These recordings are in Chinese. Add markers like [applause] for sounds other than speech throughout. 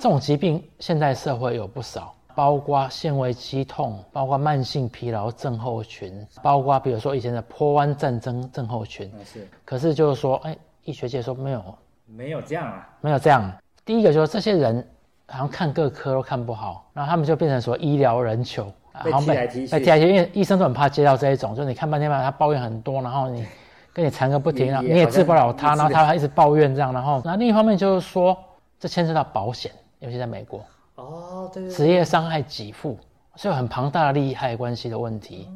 这种疾病现在社会有不少，包括纤维肌痛，包括慢性疲劳症候群，包括比如说以前的坡湾战争症候群。是。可是就是说，哎，医学界说没有，没有这样啊，没有这样。第一个就是这些人好像看各科都看不好，然后他们就变成说医疗人球，被踢来踢去，被踢来踢去，因为医生都很怕接到这一种，就你看半天吧，他抱怨很多，然后你跟你缠个不停，你也治不了他，然后他还一直抱怨这样，然后那另一方面就是说，这牵涉到保险，尤其在美国，哦，对，职业伤害给付，是有很庞大的利害关系的问题。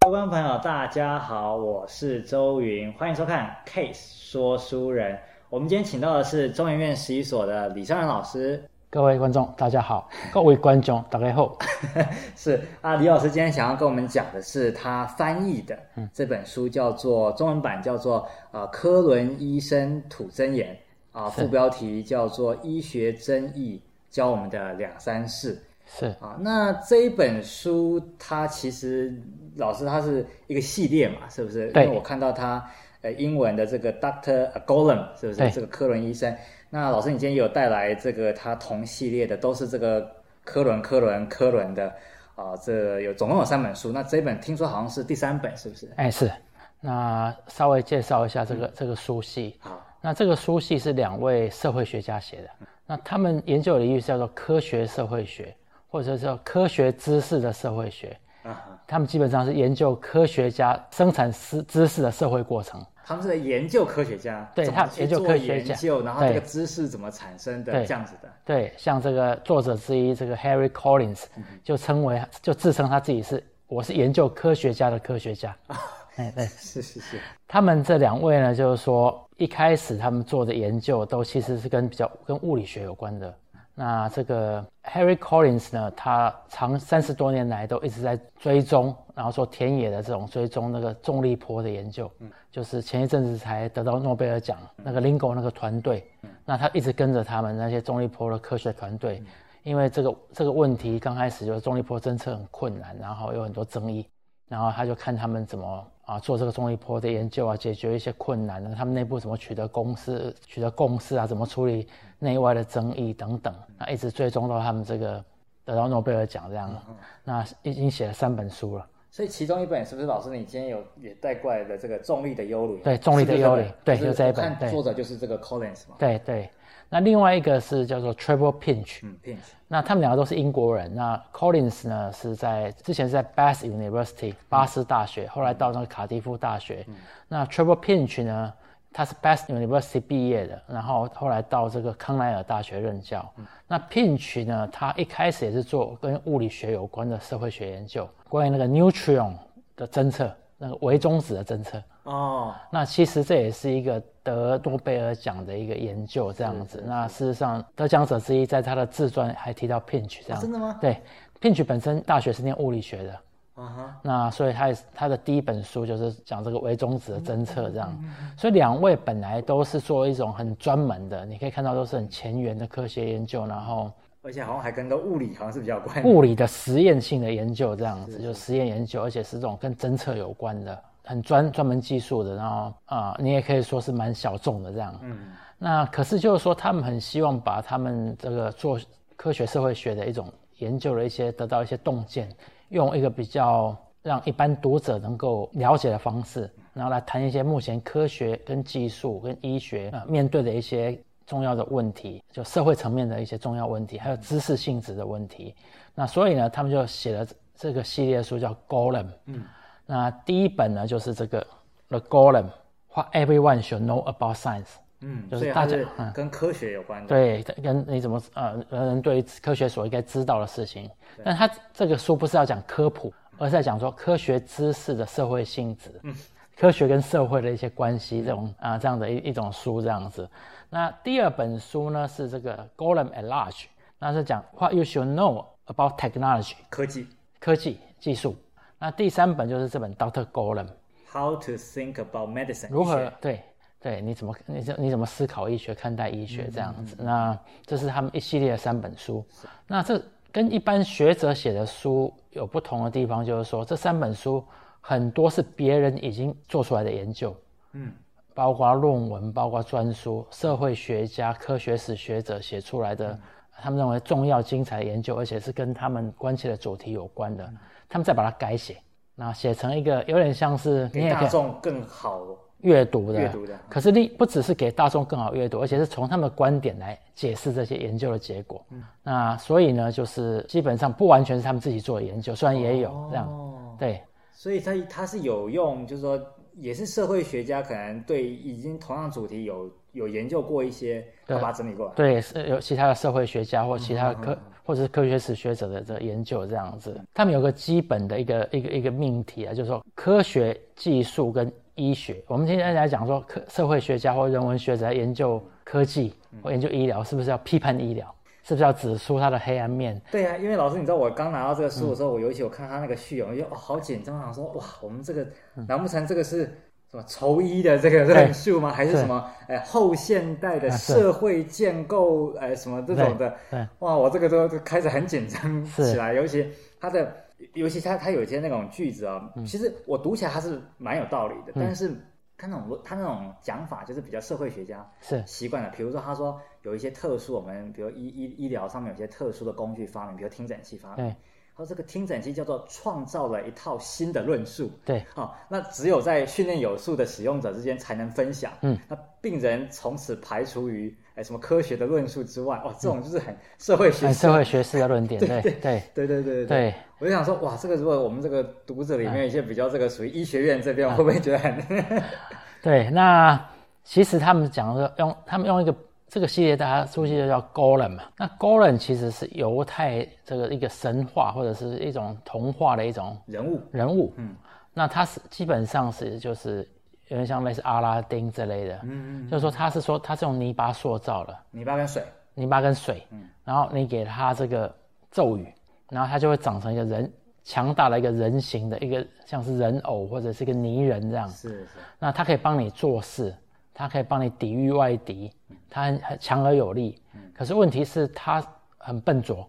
各位观众朋友，大家好，我是周云，欢迎收看《Case 说书人》。我们今天请到的是中研院十一所的李尚仁老师。各位观众，大家好；各位观众，大家好。[laughs] 是啊，李老师今天想要跟我们讲的是他翻译的这本书，叫做中文版叫做呃科伦医生吐真言啊，副标题叫做医学真义教我们的两三事。是啊，那这一本书它其实老师它是一个系列嘛，是不是？因为我看到它呃英文的这个 Doctor Golem 是不是？这个科伦医生。那老师你今天有带来这个它同系列的，都是这个科伦科伦科伦的啊，这有总共有三本书。那这一本听说好像是第三本，是不是？哎，是。那稍微介绍一下这个、嗯、这个书系。好。那这个书系是两位社会学家写的。嗯、那他们研究的领域是叫做科学社会学。或者叫科学知识的社会学，啊，他们基本上是研究科学家生产知知识的社会过程。他们是在研究科学家，对，他研究科学家，然后这个知识怎么产生的这样子的。对，像这个作者之一，这个 Harry Collins 就称为，就自称他自己是，我是研究科学家的科学家。[laughs] 哎，对，是是是。他们这两位呢，就是说一开始他们做的研究都其实是跟比较跟物理学有关的。那这个 Harry Collins 呢，他长三十多年来都一直在追踪，然后做田野的这种追踪那个重力波的研究。嗯，就是前一阵子才得到诺贝尔奖那个 Lingo 那个团队。嗯，那他一直跟着他们那些重力波的科学团队，因为这个这个问题刚开始就是重力波侦测很困难，然后有很多争议，然后他就看他们怎么。啊，做这个重力波的研究啊，解决一些困难呢。他们内部怎么取得共识、取得共识啊？怎么处理内外的争议等等？那一直追踪到他们这个得到诺贝尔奖这样。嗯、那已经写了三本书了。所以其中一本是不是老师你今天有也带过来的这个重力的幽灵？对，重力的幽灵，对，就这一本。看作者就是这个 Collins 嘛。对对。那另外一个是叫做 Triple Pinch 嗯，Pinch，那他们两个都是英国人。那 Collins 呢是在之前是在 Bath University 巴斯大学，嗯、后来到那个卡迪夫大学。嗯、那 Triple Pinch 呢，他是 Best University 毕业的，然后后来到这个康奈尔大学任教。嗯、那 Pinch 呢，他一开始也是做跟物理学有关的社会学研究，关于那个 neutron 的侦测，那个微中子的侦测。哦，那其实这也是一个得诺贝尔奖的一个研究，这样子。那事实上，得奖者之一在他的自传还提到 Pinch 这样。真的吗？对，Pinch 本身大学是念物理学的。啊哈。那所以他也他的第一本书就是讲这个微中子的侦测这样。所以两位本来都是做一种很专门的，你可以看到都是很前沿的科学研究，然后而且好像还跟个物理好像是比较有关。物理的实验性的研究这样子，就实验研究，而且是这种跟侦测有关的。很专专门技术的，然后啊、呃，你也可以说是蛮小众的这样。嗯，那可是就是说，他们很希望把他们这个做科学社会学的一种研究的一些得到一些洞见，用一个比较让一般读者能够了解的方式，然后来谈一些目前科学跟技术跟医学啊、呃、面对的一些重要的问题，就社会层面的一些重要问题，还有知识性质的问题。那所以呢，他们就写了这个系列书叫《Golem》。嗯。那第一本呢，就是这个《The Golem: What Everyone Should Know About Science》。嗯，就是大家跟科学有关的。对，跟你怎么呃，人人对科学所应该知道的事情。但他这个书不是要讲科普，而是在讲说科学知识的社会性质，嗯，科学跟社会的一些关系，这种啊这样的一一种书这样子。那第二本书呢是这个《Golem at Large》，那是讲 What You Should Know About Technology，科技，科技技术。那第三本就是这本 Doctor Golem，How to Think About Medicine，如何对对，你怎么你怎你怎么思考医学，看待医学这样子？嗯嗯嗯、那这是他们一系列的三本书。那这跟一般学者写的书有不同的地方，就是说这三本书很多是别人已经做出来的研究，嗯，包括论文、包括专书、社会学家、科学史学者写出来的，他们认为重要精彩的研究，而且是跟他们关切的主题有关的，他们再把它改写，那写成一个有点像是给大众更好阅读的，阅读的。可是你不只是给大众更好阅读，而且是从他们的观点来解释这些研究的结果。嗯，那所以呢，就是基本上不完全是他们自己做的研究，虽然也有这样。哦，对。所以他他是有用，就是说也是社会学家可能对已经同样主题有有研究过一些，他把它整理过来。对，是有其他的社会学家或其他的科、嗯、或者是科学史学者的这研究这样子。他们有个基本的一个一个一个命题啊，就是说科学技术跟医学，我们今天来讲说，科社会学家或人文学者在研究科技或研究医疗，是不是要批判医疗？是不是要指出它的黑暗面？对呀、啊，因为老师，你知道我刚拿到这个书的时候，嗯、我尤其我看他那个序言，我就哦好紧张，想说哇，我们这个难不成这个是什么仇医的这个论述吗？还是什么哎后现代的社会建构哎什么这种的？哇，我这个都开始很紧张起来，尤其他的。尤其他他有一些那种句子啊、哦，其实我读起来还是蛮有道理的。嗯、但是他那种他那种讲法就是比较社会学家是习惯了。比如说他说有一些特殊，我们比如医医医疗上面有些特殊的工具发明，比如听诊器发明。他说这个听诊器叫做创造了一套新的论述。对，好、哦，那只有在训练有素的使用者之间才能分享。嗯，那病人从此排除于。哎，什么科学的论述之外，哦，这种就是很社会学、社会学式的论点，[laughs] 对对对对对对对。我就想说，哇，这个如果我们这个读者里面有一些比较这个属于医学院这边，会不会觉得很？对，那其实他们讲的用他们用一个这个系列，大家熟悉的叫 Golem 嘛。那 Golem 其实是犹太这个一个神话或者是一种童话的一种人物。人物。嗯，那他是基本上是就是。有点像类似阿拉丁之类的，嗯嗯，就是说他是说他是用泥巴塑造的，泥巴跟水，泥巴跟水，嗯，然后你给他这个咒语，然后他就会长成一个人强大的一个人形的一个像是人偶或者是一个泥人这样，是是，那他可以帮你做事，他可以帮你抵御外敌，它很很强而有力，可是问题是它很笨拙，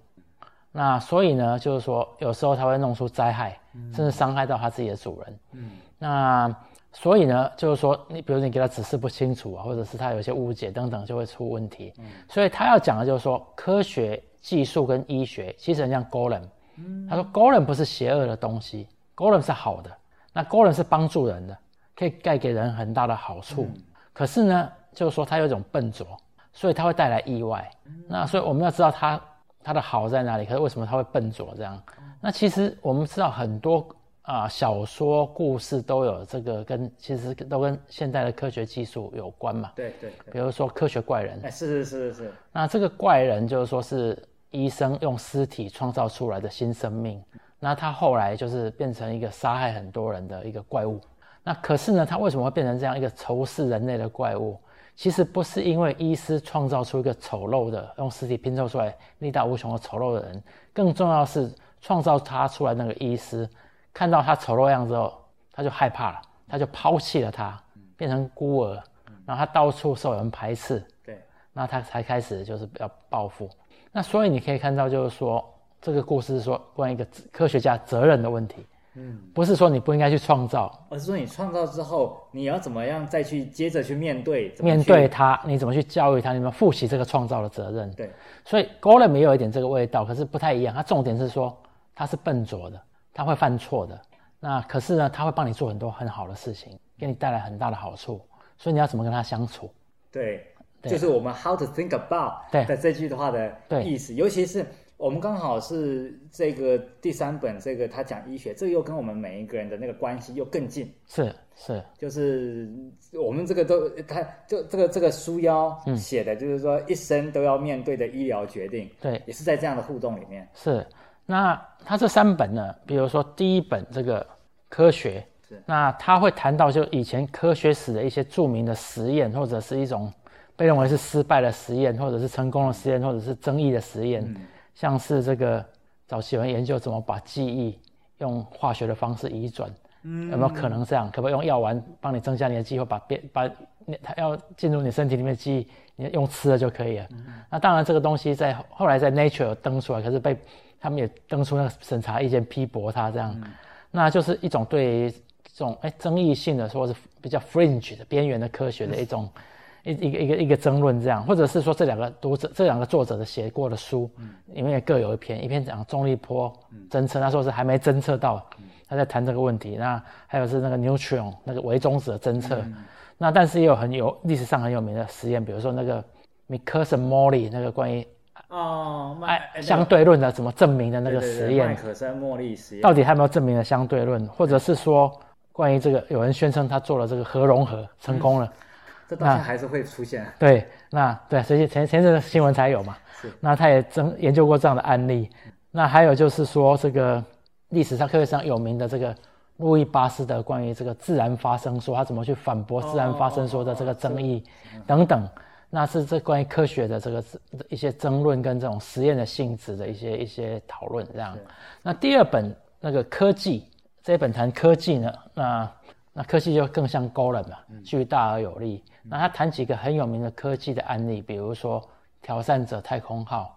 那所以呢，就是说有时候它会弄出灾害，甚至伤害到它自己的主人，嗯，那。所以呢，就是说，你比如你给它指示不清楚啊，或者是它有些误解等等，就会出问题。嗯，所以他要讲的就是说，科学技术跟医学其实很像 Golem。嗯，他说 Golem 不是邪恶的东西，Golem 是好的。那 Golem 是帮助人的，可以带给人很大的好处。嗯，可是呢，就是说他有一种笨拙，所以他会带来意外。嗯，那所以我们要知道他他的好在哪里，可是为什么他会笨拙这样？那其实我们知道很多。啊，小说故事都有这个跟其实都跟现代的科学技术有关嘛。对对。比如说科学怪人。哎，是是是是是。那这个怪人就是说是医生用尸体创造出来的新生命，那他后来就是变成一个杀害很多人的一个怪物。那可是呢，他为什么会变成这样一个仇视人类的怪物？其实不是因为医师创造出一个丑陋的用尸体拼凑出来力大无穷的丑陋的人，更重要的是创造他出来那个医师。看到他丑陋样子之后，他就害怕了，他就抛弃了他，变成孤儿，然后他到处受人排斥，对，那他才开始就是要报复。那所以你可以看到，就是说这个故事是说关于一个科学家责任的问题，嗯，不是说你不应该去创造，而是说你创造之后你要怎么样再去接着去面对，面对他，你怎么去教育他，你怎么负起这个创造的责任？对，所以 Golem 也有一点这个味道，可是不太一样。它重点是说他是笨拙的。他会犯错的，那可是呢，他会帮你做很多很好的事情，给你带来很大的好处，所以你要怎么跟他相处？对，对就是我们 how to think about 对的这句的话的意思，尤其是我们刚好是这个第三本，这个他讲医学，这个又跟我们每一个人的那个关系又更近。是是，就是我们这个都他就这个这个书腰写的，就是说一生都要面对的医疗决定，对，也是在这样的互动里面。是。那他这三本呢？比如说第一本这个科学，是那他会谈到就以前科学史的一些著名的实验，或者是一种被认为是失败的实验，或者是成功的实验，或者是争议的实验，嗯、像是这个早期有人研究怎么把记忆用化学的方式移转，嗯、有没有可能这样？可不可以用药丸帮你增加你的记忆，或把变把它要进入你身体里面的记忆，你用吃的就可以了？嗯、那当然这个东西在后来在 Nature 登出来，可是被他们也登出那个审查意见批驳它这样，嗯、那就是一种对于这种哎争议性的，或是比较 fringe 的边缘的科学的一种。一一个一个一个争论这样，或者是说这两个读者这两个作者的写过的书，里面也各有一篇，一篇讲重力波侦测，那时候是还没侦测到，他在谈这个问题。那还有是那个 neutron 那个微中子的侦测，那但是也有很有历史上很有名的实验，比如说那个 Michelson-Morley 那个关于哦哎相对论的怎么证明的那个实验，麦克森莫利实验，到底还有没有证明了相对论，或者是说关于这个有人宣称他做了这个核融合成功了。这当然还是会出现。对，那对，所以前前阵的新闻才有嘛。是。那他也曾研究过这样的案例。那还有就是说，这个历史上科学上有名的这个路易巴斯的关于这个自然发生说，他怎么去反驳自然发生说的这个争议等等。那是这关于科学的这个一些争论跟这种实验的性质的一些一些讨论这样。那第二本那个科技这一本谈科技呢，那那科技就更像 Golem 嘛，巨大而有力。那他谈几个很有名的科技的案例，比如说挑战者太空号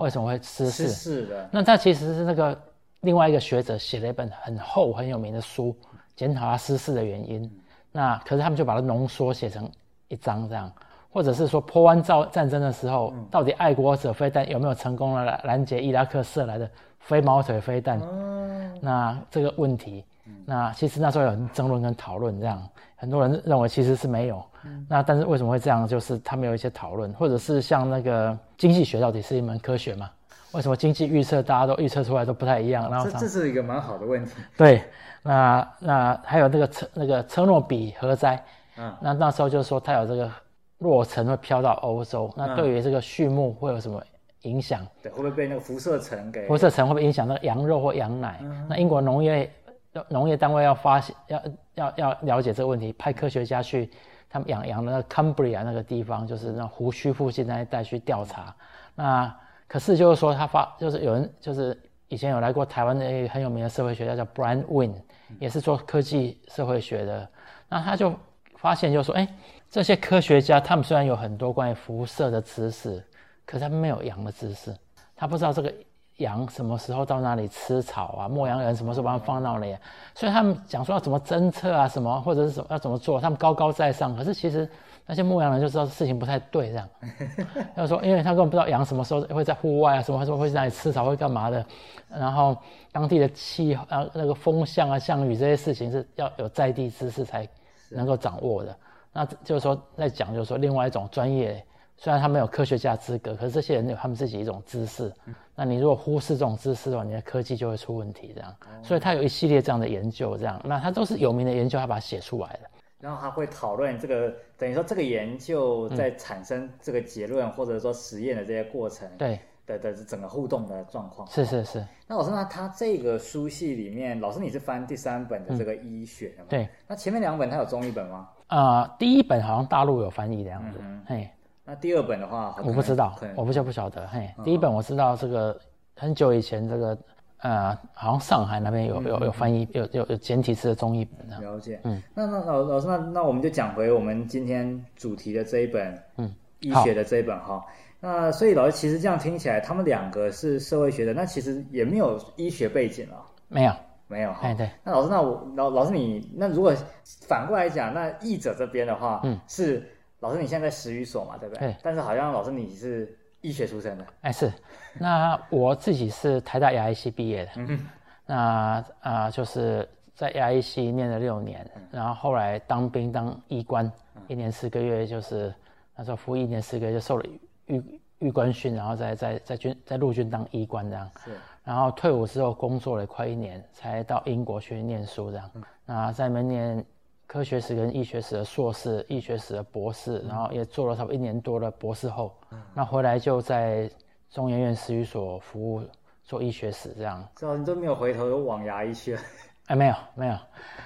为什么会失事？是的。那他其实是那个另外一个学者写了一本很厚很有名的书，检讨他失事的原因。那可是他们就把它浓缩写成一章这样，或者是说波湾造战争的时候，到底爱国者飞弹有没有成功的拦截伊拉克射来的飞毛腿飞弹？嗯那这个问题，那其实那时候有人争论跟讨论这样。很多人认为其实是没有，嗯、那但是为什么会这样？就是他们有一些讨论，或者是像那个经济学到底是一门科学吗？为什么经济预测大家都预测出来都不太一样？然后这这是一个蛮好的问题。[laughs] 对，那那还有那个车那个车诺比核灾，嗯，那那时候就是说它有这个落尘会飘到欧洲，那对于这个畜牧会有什么影响？对，会不会被那个辐射层给？辐射层会不会影响那个羊肉或羊奶？嗯、那英国农业。农业单位要发现，要要要了解这个问题，派科学家去他们养羊的那个 Cumbria 那个地方，就是那湖区附近那一带去调查。那可是就是说，他发就是有人就是以前有来过台湾的一个很有名的社会学家叫 Brian Wynne，也是做科技社会学的。那他就发现就是说，哎，这些科学家他们虽然有很多关于辐射的知识，可是他们没有羊的知识，他不知道这个。羊什么时候到哪里吃草啊？牧羊人什么时候把它放到哪里？所以他们讲说要怎么侦测啊，什么或者是什么要怎么做？他们高高在上，可是其实那些牧羊人就知道事情不太对，这样。[laughs] 他说，因为他根本不知道羊什么时候会在户外啊，什么时候会在哪里吃草，会干嘛的。然后当地的气候啊，那个风向啊、降雨这些事情是要有在地知识才能够掌握的。那就是说，在讲就是说，另外一种专业。虽然他没有科学家资格，可是这些人有他们自己一种知识。嗯、那你如果忽视这种知识的话，你的科技就会出问题。这样，嗯、所以他有一系列这样的研究，这样，那他都是有名的研究，他把它写出来的。然后他会讨论这个，等于说这个研究在产生这个结论，嗯、或者说实验的这些过程，对的的整个互动的状况。是是是。那老师，那他这个书系里面，老师你是翻第三本的这个医学的吗？对。那前面两本他有中译本吗？啊、呃，第一本好像大陆有翻译的样子，嗯、嘿。那第二本的话，我不知道，我不就不晓得。嘿，第一本我知道这个很久以前这个呃，好像上海那边有有有翻译，有有有简体字的中译本。了解。嗯，那那老老师，那那我们就讲回我们今天主题的这一本，嗯，医学的这一本哈。那所以老师其实这样听起来，他们两个是社会学的，那其实也没有医学背景了。没有，没有。哎，对。那老师，那我老老师你那如果反过来讲，那译者这边的话，嗯，是。老师，你现在在食语所嘛，对不对？对。但是好像老师你是医学出身的。哎，是。那我自己是台大牙医系毕业的。嗯哼。那啊、呃，就是在牙医系念了六年，然后后来当兵当医官，一年四个月，就是那时候服役一年四个月就受了预预官训，然后在在在军在陆军当医官这样。是。然后退伍之后工作了快一年，才到英国去念书这样。嗯。那在那边念。科学史跟医学史的硕士，医学史的博士，然后也做了差不多一年多的博士后，嗯、那回来就在中研院史语所服务做医学史这样。知道你都没有回头又往牙医去了？[laughs] 哎，没有没有，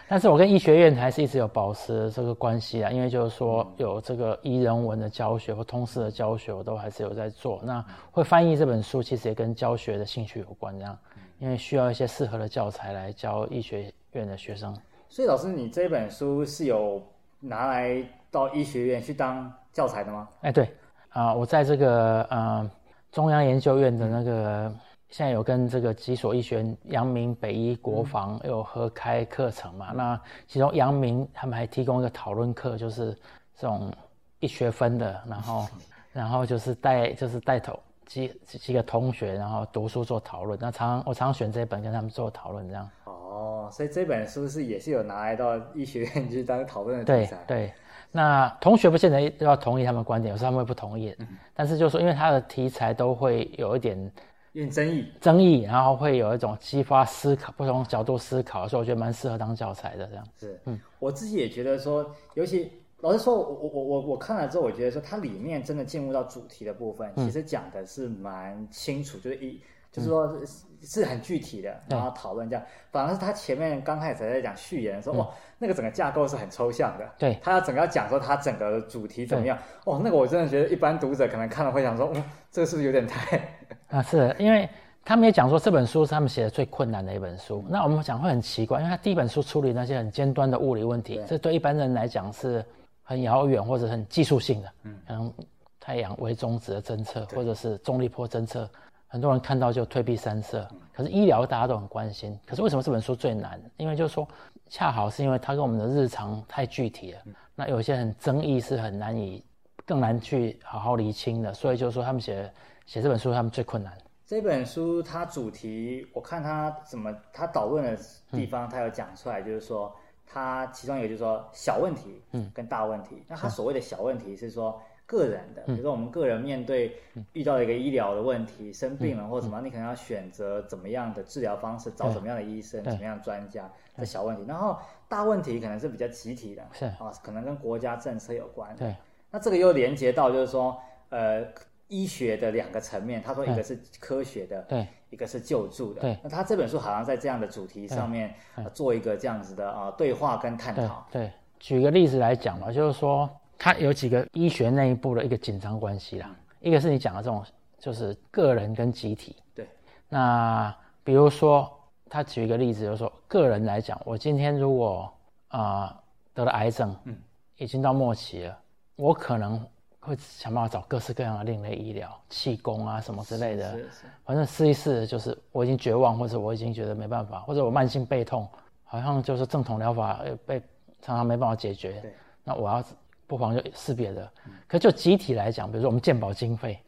但是我跟医学院还是一直有保持这个关系啊，因为就是说有这个医人文的教学或通识的教学，我都还是有在做。那会翻译这本书，其实也跟教学的兴趣有关这样，因为需要一些适合的教材来教医学院的学生。所以老师，你这本书是有拿来到医学院去当教材的吗？哎，对，啊、呃，我在这个呃中央研究院的那个现在有跟这个几所医学院，阳明、北医、国防有合开课程嘛？嗯、那其中阳明他们还提供一个讨论课，就是这种一学分的，然后 [laughs] 然后就是带就是带头几几个同学，然后读书做讨论。那常常我常常选这本跟他们做讨论，这样。哦，所以这本书是也是有拿来到医学院去当讨论的题材。对对，那同学不见得都要同意他们观点，有时候他们会不同意。嗯、但是就是说，因为他的题材都会有一点。有点争议，争议，然后会有一种激发思考、不同角度思考，所以我觉得蛮适合当教材的。这样是，嗯，我自己也觉得说，尤其老实说，我我我我看了之后，我觉得说它里面真的进入到主题的部分，嗯、其实讲的是蛮清楚，就是一。就是说，是很具体的，然后讨论这样。反而是他前面刚开始在讲序言的时候，哇，那个整个架构是很抽象的。对，他要整个要讲说他整个主题怎么样？哦，那个我真的觉得一般读者可能看了会想说，嗯，这个是不是有点太……啊，是因为他们也讲说这本书是他们写的最困难的一本书。那我们讲会很奇怪，因为他第一本书处理那些很尖端的物理问题，这对一般人来讲是很遥远或者很技术性的，嗯，可能太阳微中子的侦测或者是重力波侦测。很多人看到就退避三舍，可是医疗大家都很关心。可是为什么这本书最难？因为就是说，恰好是因为它跟我们的日常太具体了。那有些很争议是很难以更难去好好厘清的。所以就是说，他们写写这本书，他们最困难。这本书它主题，我看它怎么它导论的地方，它有讲出来，就是说它其中有就是说小问题，嗯，跟大问题。那它所谓的小问题是说。个人的，比如说我们个人面对遇到一个医疗的问题，生病了或者什么，你可能要选择怎么样的治疗方式，找什么样的医生，怎么样的专家的小问题。然后大问题可能是比较集体的，是。啊，可能跟国家政策有关。对，那这个又连接到就是说，呃，医学的两个层面。他说一个是科学的，对，一个是救助的。对，那他这本书好像在这样的主题上面做一个这样子的啊对话跟探讨。对，举个例子来讲嘛，就是说。它有几个医学内部的一个紧张关系啦，一个是你讲的这种，就是个人跟集体。对。那比如说，他举一个例子，就是说个人来讲，我今天如果啊、呃、得了癌症，嗯，已经到末期了，我可能会想办法找各式各样的另类医疗，气功啊什么之类的。是是，是。反正试一试，就是我已经绝望，或者我已经觉得没办法，或者我慢性背痛，好像就是正统疗法被常常没办法解决。对。那我要。不妨就试别的，可就集体来讲，比如说我们健保经费，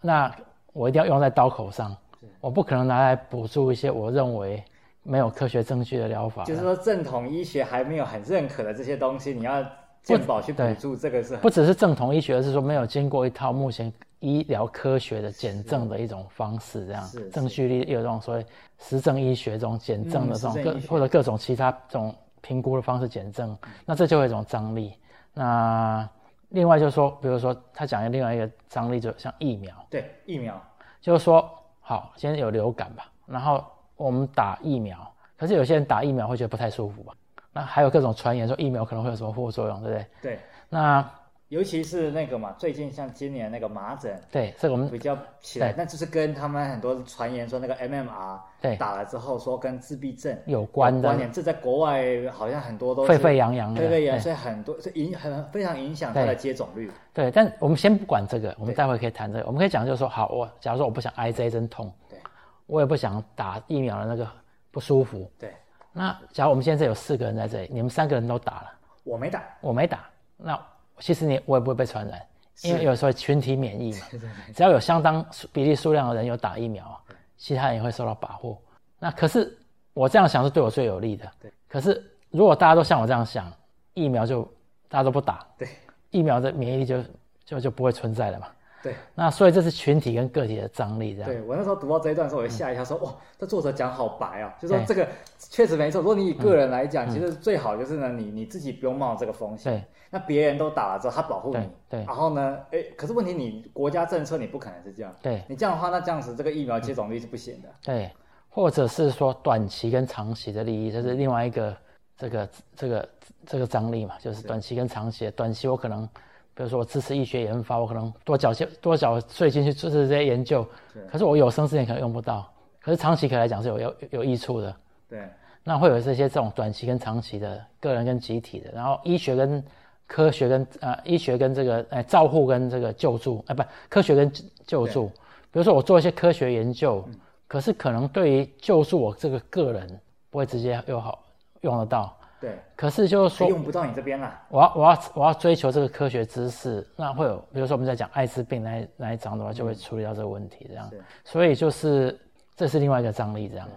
那我一定要用在刀口上，我不可能拿来补助一些我认为没有科学证据的疗法。就是说，正统医学还没有很认可的这些东西，你要健保去补助，这个是不只是正统医学，而是说没有经过一套目前医疗科学的检证的一种方式，这样证据力有这种所谓实证医学这种检证的这种各或者各种其他这种评估的方式检证，那这就有一种张力。那另外就是说，比如说他讲的另外一个张力，就像疫苗。对，疫苗就是说，好，现在有流感吧，然后我们打疫苗，可是有些人打疫苗会觉得不太舒服吧？那还有各种传言说疫苗可能会有什么副作用，对不对？对。那尤其是那个嘛，最近像今年那个麻疹，对，这个我们比较起来，那就是跟他们很多传言说那个 MMR 对。打了之后说跟自闭症有关的，这在国外好像很多都沸沸扬扬的，沸沸扬扬，所以很多是影很非常影响它的接种率。对，但我们先不管这个，我们待会可以谈这个。我们可以讲就是说，好，我假如说我不想挨这一针痛，对，我也不想打疫苗的那个不舒服，对。那假如我们现在有四个人在这里，你们三个人都打了，我没打，我没打，那。其实你我也不会被传染，因为有时候群体免疫嘛，[laughs] 只要有相当比例数量的人有打疫苗，其他人也会受到保护。那可是我这样想是对我最有利的。对。可是如果大家都像我这样想，疫苗就大家都不打，对，疫苗的免疫力就就就不会存在了嘛。对，那所以这是群体跟个体的张力，这样。对，我那时候读到这一段的时候，我就吓一跳，说、嗯、哇，这作者讲好白啊，就说这个确实没错。如果你以个人来讲，嗯、其实最好就是呢，你你自己不用冒这个风险。对，那别人都打了之后，他保护你。对。对然后呢，哎，可是问题你国家政策你不可能是这样。对。你这样的话，那这样子这个疫苗接种率是不行的。对。或者是说短期跟长期的利益，这是另外一个这个这个这个张力嘛，就是短期跟长期的。短期我可能。比如说，我支持医学研发，我可能多缴些多缴税金去支持这些研究。可是我有生之年可能用不到。可是长期可以来讲是有有有益处的。对。那会有这些这种短期跟长期的个人跟集体的，然后医学跟科学跟呃医学跟这个呃照护跟这个救助，哎、呃、不，科学跟救助。比如说我做一些科学研究，可是可能对于救助我这个个人不会直接又好用得到。对，可是就是说用不到你这边了。我要我要我要追求这个科学知识，那会有，比如说我们在讲艾滋病那那一章的话，就会处理到这个问题，这样。是所以就是这是另外一个张力，这样。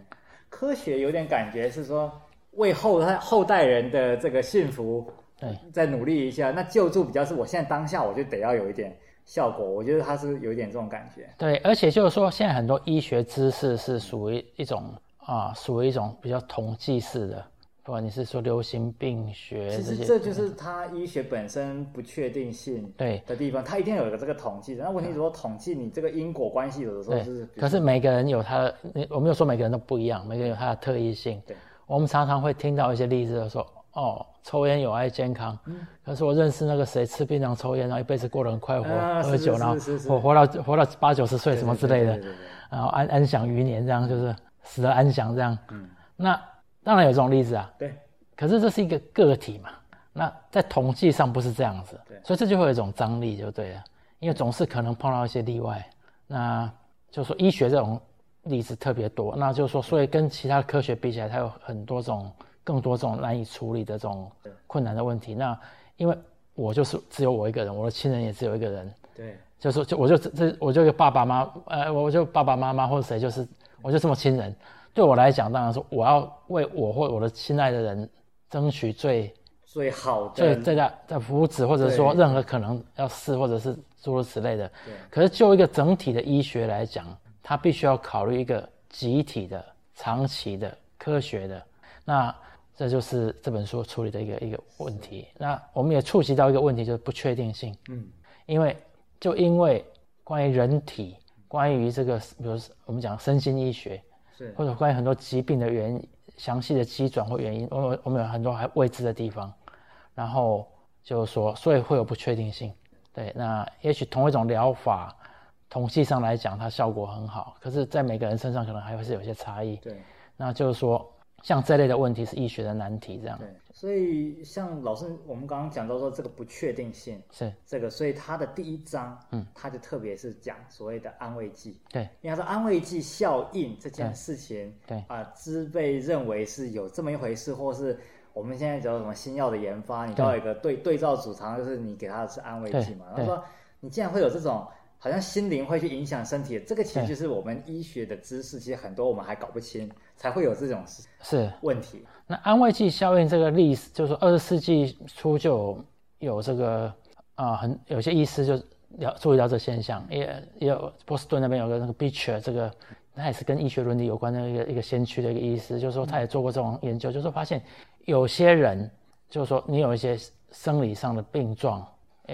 科学有点感觉是说为后代后代人的这个幸福，对，再努力一下。那救助比较是我现在当下我就得要有一点效果，我觉得它是有一点这种感觉。对，而且就是说现在很多医学知识是属于一种啊，属于一种比较统计式的。不管你是说流行病学，其实这就是它医学本身不确定性对的地方，它一定有一个这个统计的。那问题是说统计你这个因果关系有的时候是，可是每个人有他的，我没有说每个人都不一样，每个人有他的特异性。对，我们常常会听到一些例子说，哦，抽烟有害健康，可是我认识那个谁吃槟榔抽烟，然后一辈子过得很快活，喝酒，然后活活到活到八九十岁什么之类的，然后安安享余年，这样就是死得安详这样。嗯，那。当然有这种例子啊，对，可是这是一个个体嘛，那在统计上不是这样子，对，所以这就会有一种张力，就对了，因为总是可能碰到一些例外，那就是说医学这种例子特别多，那就是说，所以跟其他科学比起来，它有很多种更多这种难以处理的这种困难的问题。那因为我就是只有我一个人，我的亲人也只有一个人，对，就是就我就这我就爸爸妈，呃，我就爸爸妈妈或者谁，就是我就这么亲人。对我来讲，当然说我要为我或我的亲爱的人争取最最好的、最最大的福祉，或者说任何可能要试，或者是诸如此类的。对。可是就一个整体的医学来讲，它必须要考虑一个集体的、长期的、科学的。那这就是这本书处理的一个一个问题。那我们也触及到一个问题，就是不确定性。嗯。因为就因为关于人体，关于这个，比如我们讲身心医学。或者关于很多疾病的原因，详细的机转或原因，我们我们有很多还未知的地方，然后就是说，所以会有不确定性。对，那也许同一种疗法，统计上来讲它效果很好，可是，在每个人身上可能还会是有些差异。对，那就是说。像这类的问题是医学的难题，这样。对，所以像老师，我们刚刚讲到说这个不确定性是这个，所以他的第一章，嗯，他就特别是讲所谓的安慰剂。对，因为他说安慰剂效应这件事情，对啊，之、呃、被认为是有这么一回事，或是我们现在讲什么新药的研发，你都要一个对对照组，常常就是你给他的是安慰剂嘛。他说你竟然会有这种。好像心灵会去影响身体，这个其实就是我们医学的知识，其实很多我们还搞不清，才会有这种是问题。那安慰剂效应这个例子，就是说二十世纪初就有，有这个啊、呃，很有些医师就了注意到这现象，也也有波士顿那边有个那个 Beecher 这个，他也是跟医学伦理有关的一个一个先驱的一个医师，就是说他也做过这种研究，就是说发现有些人就是说你有一些生理上的病状，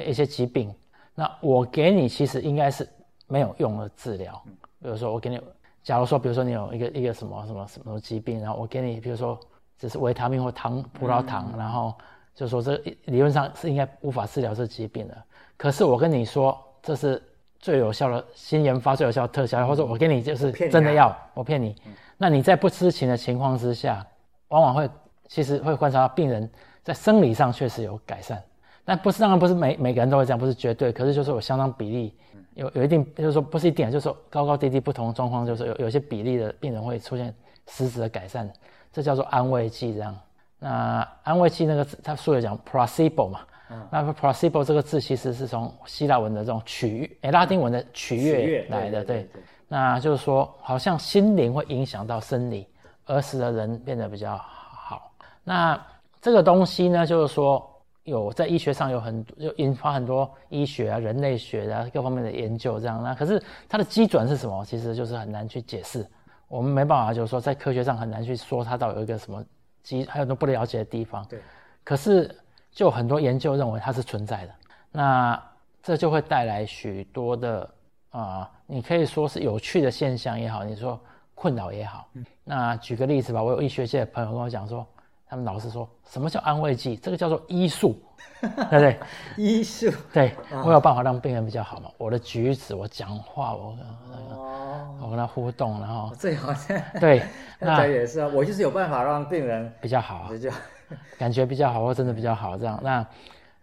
一些疾病。那我给你其实应该是没有用的治疗，比如说我给你，假如说比如说你有一个一个什么什么什么疾病，然后我给你比如说只是维他命或糖葡萄糖，然后就说这理论上是应该无法治疗这疾病的。可是我跟你说这是最有效的新研发最有效的特效，或者我给你就是真的药，我骗你。那你在不知情的情况之下，往往会其实会观察到病人在生理上确实有改善。但不是，当然不是每每个人都会这样，不是绝对。可是就是有相当比例，有有一定，就是说不是一定，就是说高高低低不同的状况，就是有有些比例的病人会出现实质的改善，这叫做安慰剂这样。那安慰剂那个字，他书里讲 placebo 嘛，嗯、那 placebo 这个字其实是从希腊文的这种取悦，哎，拉丁文的取悦来的，对，对，对，对，对。那就是说，好像心灵会影响到生理，而使得人变得比较好。那这个东西呢，就是说。有在医学上有很多，就引发很多医学啊、人类学啊各方面的研究，这样。那可是它的基准是什么？其实就是很难去解释。我们没办法，就是说在科学上很难去说它到底有一个什么基，还有很多不了解的地方。对。可是就很多研究认为它是存在的。那这就会带来许多的啊、呃，你可以说是有趣的现象也好，你说困扰也好。嗯。那举个例子吧，我有医学界的朋友跟我讲说。他们老师说什么叫安慰剂？这个叫做医术，[laughs] 对不对？医术，对，我有办法让病人比较好嘛？我的举止，我讲话，我那个，我跟他互动，然后最好像对，[laughs] 那也是啊，我就是有办法让病人比较好，比较 [laughs] 感觉比较好，或真的比较好这样。那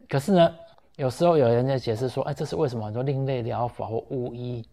可是呢，有时候有人在解释说，哎，这是为什么很多另类疗法或巫医，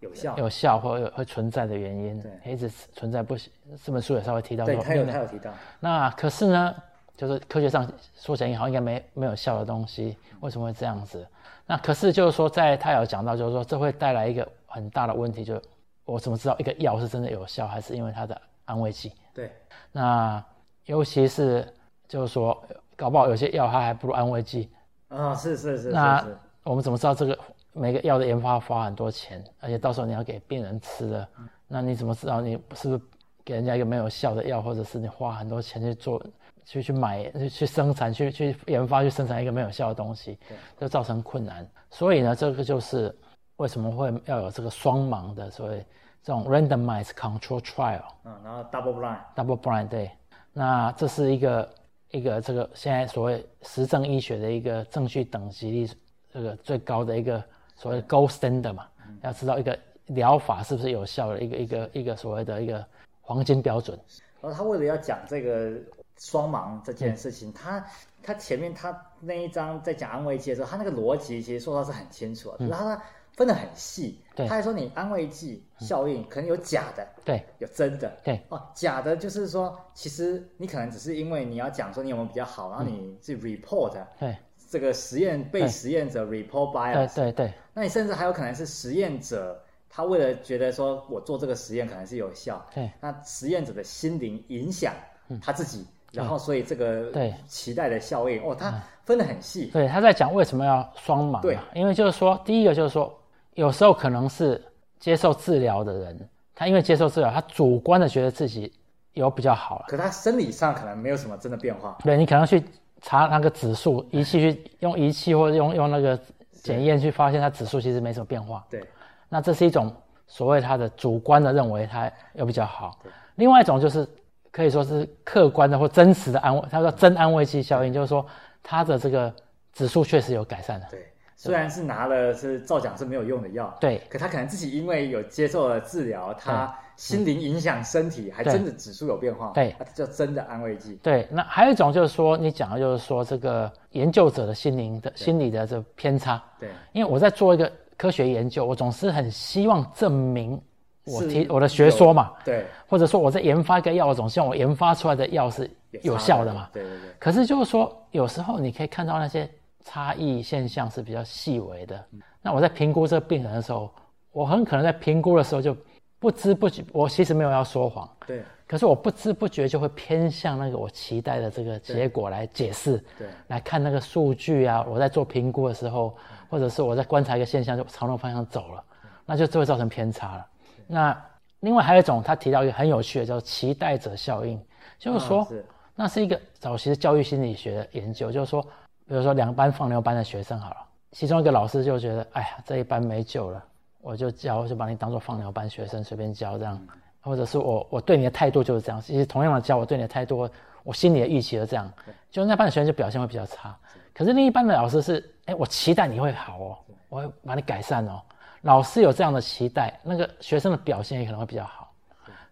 有效有效或有会存在的原因，对，一直存在不行。这本书也稍微提到，对，他有他有提到。那可是呢，就是科学上说起来好像应该没没有效的东西，为什么会这样子？那可是就是说，在他有讲到，就是说这会带来一个很大的问题，就我怎么知道一个药是真的有效，还是因为它的安慰剂？对。那尤其是就是说，搞不好有些药它还不如安慰剂。啊、哦，是是是。那我们怎么知道这个？每个药的研发花很多钱，而且到时候你要给病人吃了，嗯、那你怎么知道你是不是给人家一个没有效的药，或者是你花很多钱去做、去去买、去去生产、去去研发、去生产一个没有效的东西，就造成困难。所以呢，这个就是为什么会要有这个双盲的所以这种 randomized control trial。嗯，然后 double blind。double blind 对，那这是一个一个这个现在所谓实证医学的一个证据等级力这个最高的一个。所谓 gold standard 嘛，要知道一个疗法是不是有效的一个一个一个所谓的一个黄金标准。然后他为了要讲这个双盲这件事情，嗯、他他前面他那一章在讲安慰剂的时候，他那个逻辑其实说的是很清楚，然后他分得很细。他还说你安慰剂效应可能有假的，对，有真的，对哦，假的就是说，其实你可能只是因为你要讲说你有没有比较好，然后你去 report，对。这个实验被实验者 report bias，对对对，那你甚至还有可能是实验者，他为了觉得说我做这个实验可能是有效，对，那实验者的心灵影响他自己，然后所以这个对。期待的效应，哦，他分得很细。对，他在讲为什么要双盲，对，因为就是说，第一个就是说，有时候可能是接受治疗的人，他因为接受治疗，他主观的觉得自己有比较好了，可他生理上可能没有什么真的变化。对，你可能去。查那个指数，仪器去用仪器或者用用那个检验去发现它指数其实没什么变化。对，那这是一种所谓他的主观的认为它又比较好。另外一种就是可以说是客观的或真实的安慰，他说真安慰剂效应，就是说他的这个指数确实有改善的。对，虽然是拿了是造假是没有用的药，对，可他可能自己因为有接受了治疗，他。心灵影响身体，还真的指数有变化，对，这叫真的安慰剂。对，那还有一种就是说，你讲的就是说，这个研究者的心灵的心理的这偏差。对，因为我在做一个科学研究，我总是很希望证明我提我的学说嘛，对，或者说我在研发一个药，我总希望我研发出来的药是有效的嘛，对对对。可是就是说，有时候你可以看到那些差异现象是比较细微的。那我在评估这个病人的时候，我很可能在评估的时候就。不知不觉，我其实没有要说谎，对。可是我不知不觉就会偏向那个我期待的这个结果来解释，对。来看那个数据啊，我在做评估的时候，或者是我在观察一个现象，就朝那个方向走了，那就就会造成偏差了。那另外还有一种，他提到一个很有趣的，叫期待者效应，就是说，那是一个早期的教育心理学的研究，就是说，比如说两班放牛班的学生好了，其中一个老师就觉得，哎呀，这一班没救了。我就教，就把你当做放牛班学生随便教这样，或者是我我对你的态度就是这样。其实同样的教，我对你的态度，我心里的预期是这样。就那班的学生就表现会比较差。可是另一班的老师是，哎，我期待你会好哦，我会把你改善哦。老师有这样的期待，那个学生的表现也可能会比较好。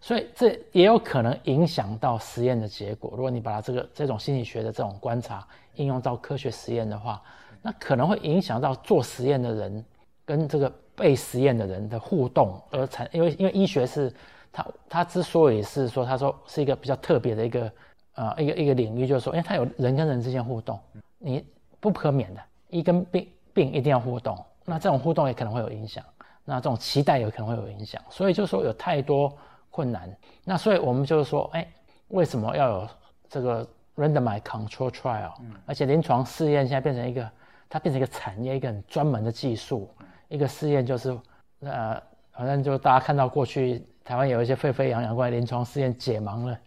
所以这也有可能影响到实验的结果。如果你把它这个这种心理学的这种观察应用到科学实验的话，那可能会影响到做实验的人跟这个。被实验的人的互动而产，因为因为医学是它它之所以是说，他说是一个比较特别的一个呃一个一个领域，就是说，因为它有人跟人之间互动，你不可免的，医跟病病一定要互动，那这种互动也可能会有影响，那这种期待也可能会有影响，所以就是说有太多困难，那所以我们就是说，哎，为什么要有这个 randomized control trial？而且临床试验现在变成一个，它变成一个产业，一个很专门的技术。一个试验就是，呃，反正就大家看到过去台湾有一些沸沸扬扬关于临床试验解盲了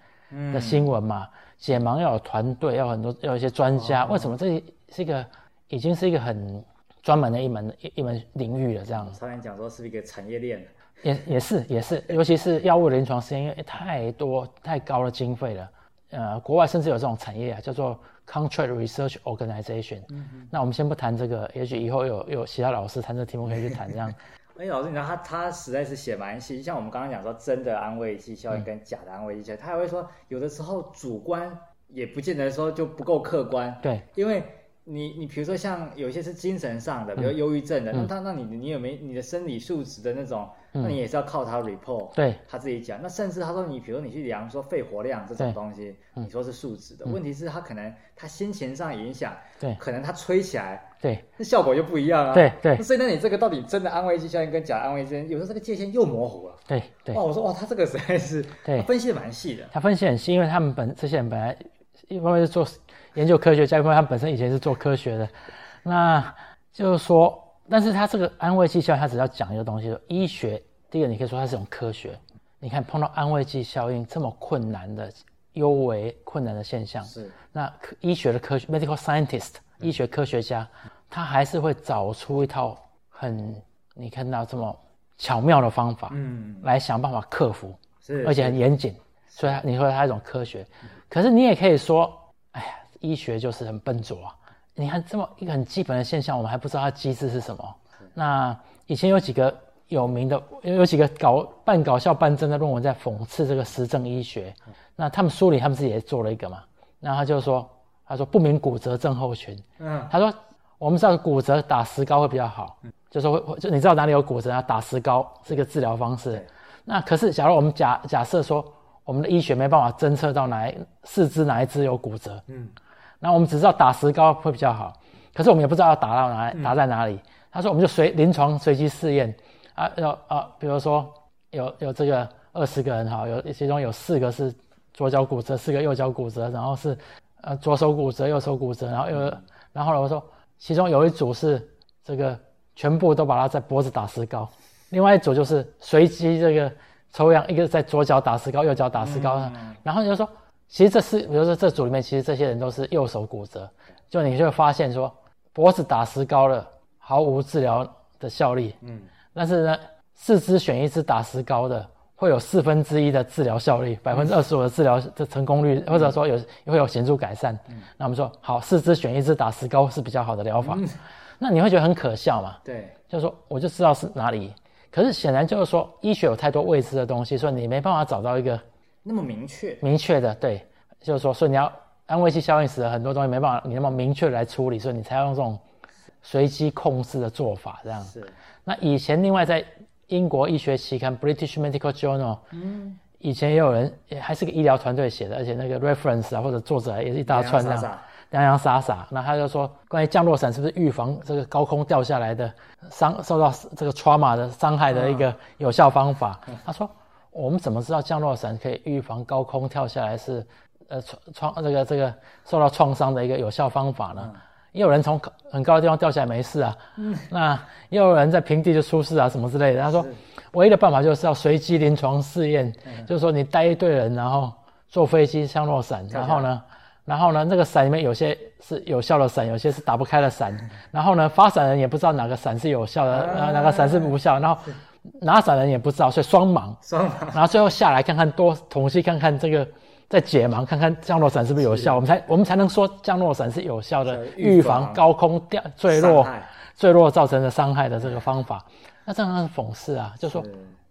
的新闻嘛，嗯、解盲要有团队，要很多，要有一些专家。哦、为什么这是一个已经是一个很专门的一门一一门领域了？这样子。常常讲说是一个产业链。也也是也是，尤其是药物临床试验，因为太多太高的经费了。呃，国外甚至有这种产业啊，叫做。Contract Research Organization，嗯哼，那我们先不谈这个，也许以后有有其他老师谈这个题目可以去谈这样。[laughs] 哎，老师，你知道他他实在是写蛮细，像我们刚刚讲说真的安慰剂效应跟假的安慰剂效应，嗯、他还会说有的时候主观也不见得说就不够客观。对，因为你你比如说像有一些是精神上的，比如忧郁症的，嗯、那他那你你有没有你的生理数值的那种，嗯、那你也是要靠他 report，对，他自己讲。那甚至他说你比如你去量说肺活量这种东西，嗯、你说是数值的，嗯、问题是他可能他心情上影响，对，可能他吹起来，对，那效果就不一样啊。对对。所以那你这个到底真的安慰剂效应跟假安慰剂，有时候这个界限又模糊了。对对。哇，我说哇，他这个实在是，对，分析的蛮细的。他分析很细，因为他们本这些人本来一方面是做。研究科学家，因为他本身以前是做科学的，那就是说，但是他这个安慰剂效应，他只要讲一个东西，说医学，第一个你可以说它是一种科学。你看碰到安慰剂效应这么困难的、尤为困难的现象，是那科医学的科学 medical scientist 医学科学家，他还是会找出一套很你看到这么巧妙的方法，嗯，来想办法克服，是，而且很严谨，所以你说它是一种科学，可是你也可以说，哎呀。医学就是很笨拙啊！你看这么一个很基本的现象，我们还不知道它机制是什么。那以前有几个有名的，有几个搞半搞笑半真的论文在讽刺这个实证医学。那他们书里他们自己也做了一个嘛。那他就说，他说不明骨折症候群。嗯，他说我们知道骨折打石膏会比较好，就说会就你知道哪里有骨折啊，打石膏是一个治疗方式。那可是假如我们假假设说我们的医学没办法侦测到哪四肢哪一只有骨折，嗯。那我们只知道打石膏会比较好，可是我们也不知道要打到哪，打在哪里。他说我们就随临床随机试验。啊，有啊，比如说有有这个二十个人哈，有其中有四个是左脚骨折，四个右脚骨折，然后是呃左手骨折，右手骨折，然后又然后呢我说其中有一组是这个全部都把它在脖子打石膏，另外一组就是随机这个抽样，一个在左脚打石膏，右脚打石膏，然后就说。其实这是，比如说这组里面，其实这些人都是右手骨折，就你就会发现说，脖子打石膏了，毫无治疗的效力。嗯，但是呢，四肢选一只打石膏的，会有四分之一的治疗效力，百分之二十五的治疗的成功率，或者说有会有显著改善。嗯，那我们说好，四肢选一只打石膏是比较好的疗法，嗯、那你会觉得很可笑嘛？对，就是说我就知道是哪里，可是显然就是说医学有太多未知的东西，所以你没办法找到一个。那么明确，明确的，对，就是说，所以你要安慰剂效应时，很多东西没办法你那么明确的来处理，所以你才要用这种随机控制的做法，这样。是。那以前另外在英国医学期刊《British Medical Journal》，嗯，以前也有人，也还是个医疗团队写的，而且那个 reference 啊或者作者也是一大串这样，洋洋洒洒。那他就说，关于降落伞是不是预防这个高空掉下来的伤，受到这个 trauma 的伤害的一个有效方法？嗯、他说。我们怎么知道降落伞可以预防高空跳下来是，呃创创这个这个受到创伤的一个有效方法呢？也有人从很高的地方掉下来没事啊，嗯，那也有人在平地就出事啊什么之类的。他说，唯一的办法就是要随机临床试验，就是说你带一队人，然后坐飞机降落伞，然后呢，然后呢那个伞里面有些是有效的伞，有些是打不开的伞，然后呢发伞人也不知道哪个伞是有效的，哪个伞是无效，然后。拿伞人也不知道，所以双盲。双盲。然后最后下来看看多统计看看这个，再解盲看看降落伞是不是有效，我们才我们才能说降落伞是有效的预防高空掉坠落坠落造成的伤害的这个方法。那这样是讽刺啊，就说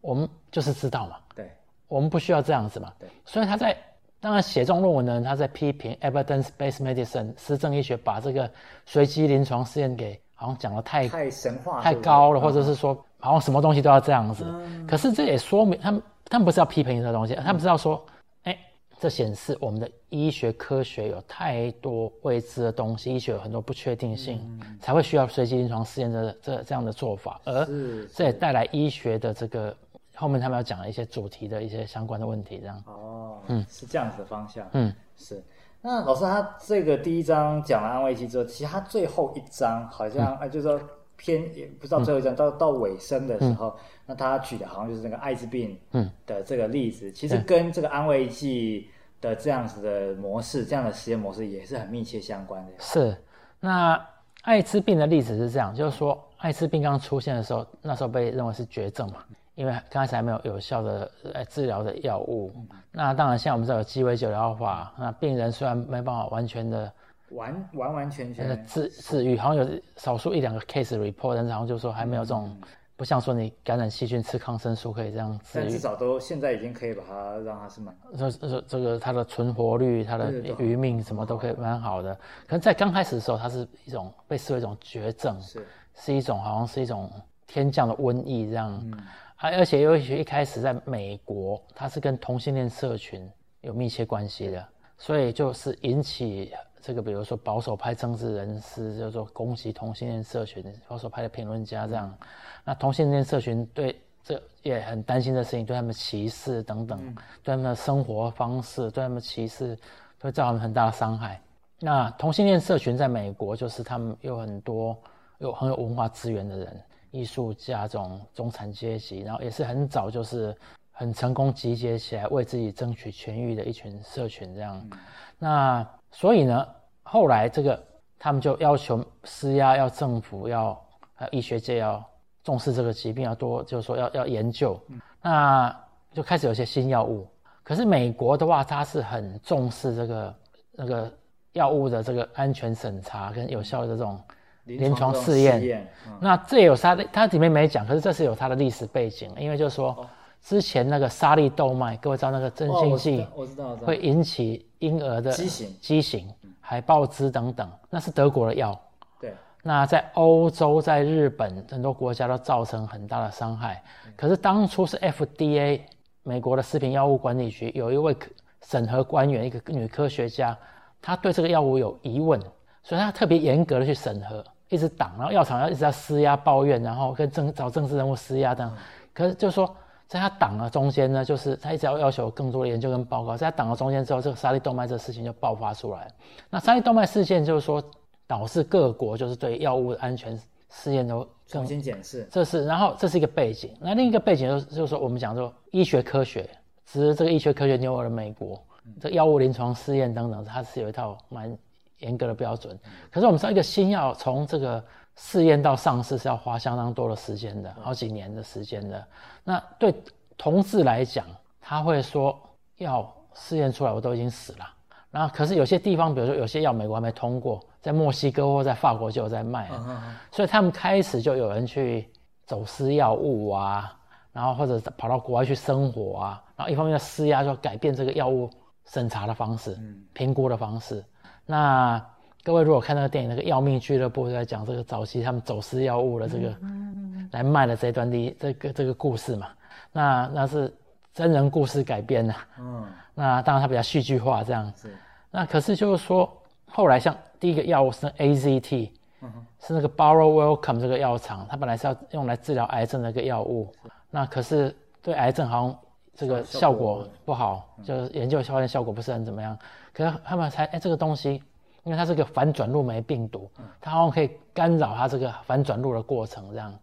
我们就是知道嘛，对，我们不需要这样子嘛。对。所以他在当然写这种论文的人，他在批评 evidence-based medicine 实证医学把这个随机临床试验给好像讲的太太神话太高了，或者是说。好像什么东西都要这样子，嗯、可是这也说明他们他们不是要批评这东西，他们是要说，哎、欸，这显示我们的医学科学有太多未知的东西，医学有很多不确定性，嗯、才会需要随机临床试验的这这样的做法，而这也带来医学的这个后面他们要讲的一些主题的一些相关的问题，这样。哦，嗯，是这样子的方向。嗯，是。那老师他这个第一章讲了安慰剂之后，其实他最后一章好像哎，嗯、就是说。偏也不知道最后一章、嗯、到到尾声的时候，嗯、那他举的好像就是那个艾滋病的这个例子，嗯、其实跟这个安慰剂的这样子的模式、嗯、这样的实验模式也是很密切相关的。是，那艾滋病的例子是这样，就是说艾滋病刚出现的时候，那时候被认为是绝症嘛，因为刚开始还没有有效的呃治疗的药物。嗯、那当然，现在我们知道有鸡尾酒疗法，那病人虽然没办法完全的。完完完全全的治治愈，好像有少数一两个 case report，但是好像就说还没有这种不像说你感染细菌吃抗生素可以这样治愈，但至少都现在已经可以把它让它是蛮，这这这个它的存活率、它的余命什么都可以蛮好的。可能在刚开始的时候，它是一种被视为一种绝症，是。是一种好像是一种天降的瘟疫这样。嗯，而而且尤其一开始在美国，它是跟同性恋社群有密切关系的，所以就是引起。这个比如说保守派政治人士叫做攻击同性恋社群，保守派的评论家这样，那同性恋社群对这也很担心的事情，对他们歧视等等，对他们的生活方式，对他们歧视，会造成很大的伤害。那同性恋社群在美国就是他们有很多有很有文化资源的人，艺术家这种中产阶级，然后也是很早就是很成功集结起来为自己争取权益的一群社群这样，那。所以呢，后来这个他们就要求施压，要政府要，呃，医学界要重视这个疾病，要多就是说要要研究，那就开始有些新药物。可是美国的话，它是很重视这个那个药物的这个安全审查跟有效的这种临床试验。那这也有它的，它里面没讲，可是这是有它的历史背景，因为就是说。之前那个沙利豆麦，各位知道那个镇静剂，我知道，会引起婴儿的畸形、畸形、海豹肢等等，那是德国的药。对，那在欧洲、在日本很多国家都造成很大的伤害。可是当初是 FDA 美国的食品药物管理局有一位审核官员，一个女科学家，她对这个药物有疑问，所以她特别严格的去审核，一直挡，然后药厂要一直在施压抱怨，然后跟政找政治人物施压等。可是就是说。在他党的中间呢，就是他一直要要求更多的研究跟报告。在他党的中间之后，这个沙利动脉这个事情就爆发出来。那沙利动脉事件就是说，导致各国就是对药物的安全试验都重新检视。这是，然后这是一个背景。那另一个背景就是，就是说我们讲说医学科学，只是这个医学科学牛耳的美国，这药物临床试验等等，它是有一套蛮严格的标准。可是我们知道，一个新药从这个。试验到上市是要花相当多的时间的，好几年的时间的。那对同事来讲，他会说要试验出来我都已经死了。然后可是有些地方，比如说有些药美国还没通过，在墨西哥或在法国就有在卖，所以他们开始就有人去走私药物啊，然后或者跑到国外去生活啊，然后一方面要施压，就改变这个药物审查的方式、评估的方式。那各位如果看那个电影，那个《药命俱乐部》在讲这个早期他们走私药物的这个嗯来卖的这一段历这个这个故事嘛，那那是真人故事改编的。嗯，那当然它比较戏剧化这样。是。那可是就是说，后来像第一个药物是 AZT，嗯，是那个 Burroughs Wellcome 这个药厂，它本来是要用来治疗癌症的一个药物，那可是对癌症好像这个效果不好，就是研究发现效果不是很怎么样。可是他们才哎这个东西。因为它是个反转录酶病毒，它好像可以干扰它这个反转录的过程，这样。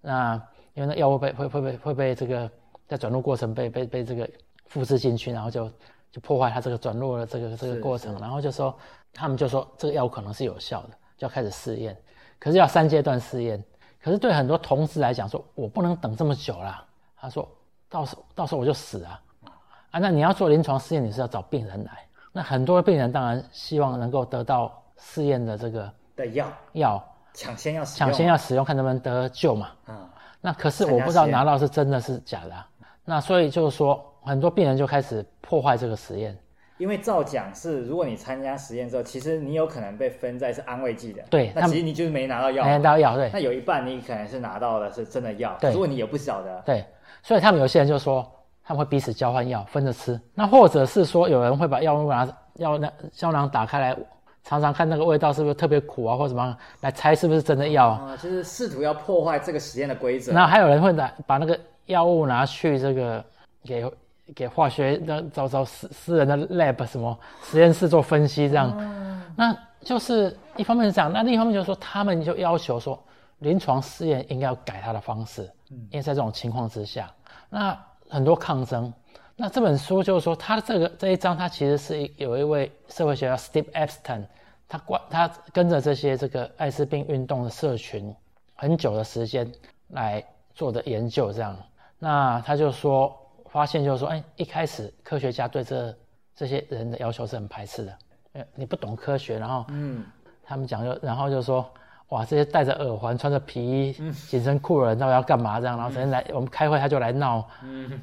那因为那药物被会会被会被这个在转录过程被被被这个复制进去，然后就就破坏它这个转录的这个这个过程，然后就说他们就说这个药物可能是有效的，就要开始试验。可是要三阶段试验，可是对很多同事来讲说，我不能等这么久啦。他说到时候到时候我就死啊啊！那你要做临床试验，你是要找病人来。那很多病人当然希望能够得到试验的这个的药药抢先要抢先要使用，看能不能得救嘛。嗯，那可是我不知道拿到是真的是假的，啊，那所以就是说很多病人就开始破坏这个实验。因为照讲是，如果你参加实验之后，其实你有可能被分在是安慰剂的。对，那其实你就是没拿到药，没拿到药，对。那有一半你可能是拿到的是真的药，对。如果你也不晓得。对，所以他们有些人就说。他们会彼此交换药，分着吃。那或者是说，有人会把药物拿药那胶囊打开来，尝尝看那个味道是不是特别苦啊，或者什么，来猜是不是真的药。啊，就是试图要破坏这个实验的规则。那还有人会拿把那个药物拿去这个给给化学那找找私私人的 lab 什么实验室做分析这样。嗯。那就是一方面是这样，那另一方面就是说，他们就要求说，临床试验应该要改它的方式，因为在这种情况之下，那。很多抗争，那这本书就是说，他这个这一章，他其实是有一位社会学家 Steve Epstein，他关他跟着这些这个艾滋病运动的社群很久的时间来做的研究，这样，那他就说，发现就是说，哎，一开始科学家对这这些人的要求是很排斥的，你不懂科学，然后，嗯，他们讲就，然后就说，哇，这些戴着耳环、穿着皮衣、紧身裤的人，到底要干嘛？这样，然后整天来我们开会，他就来闹。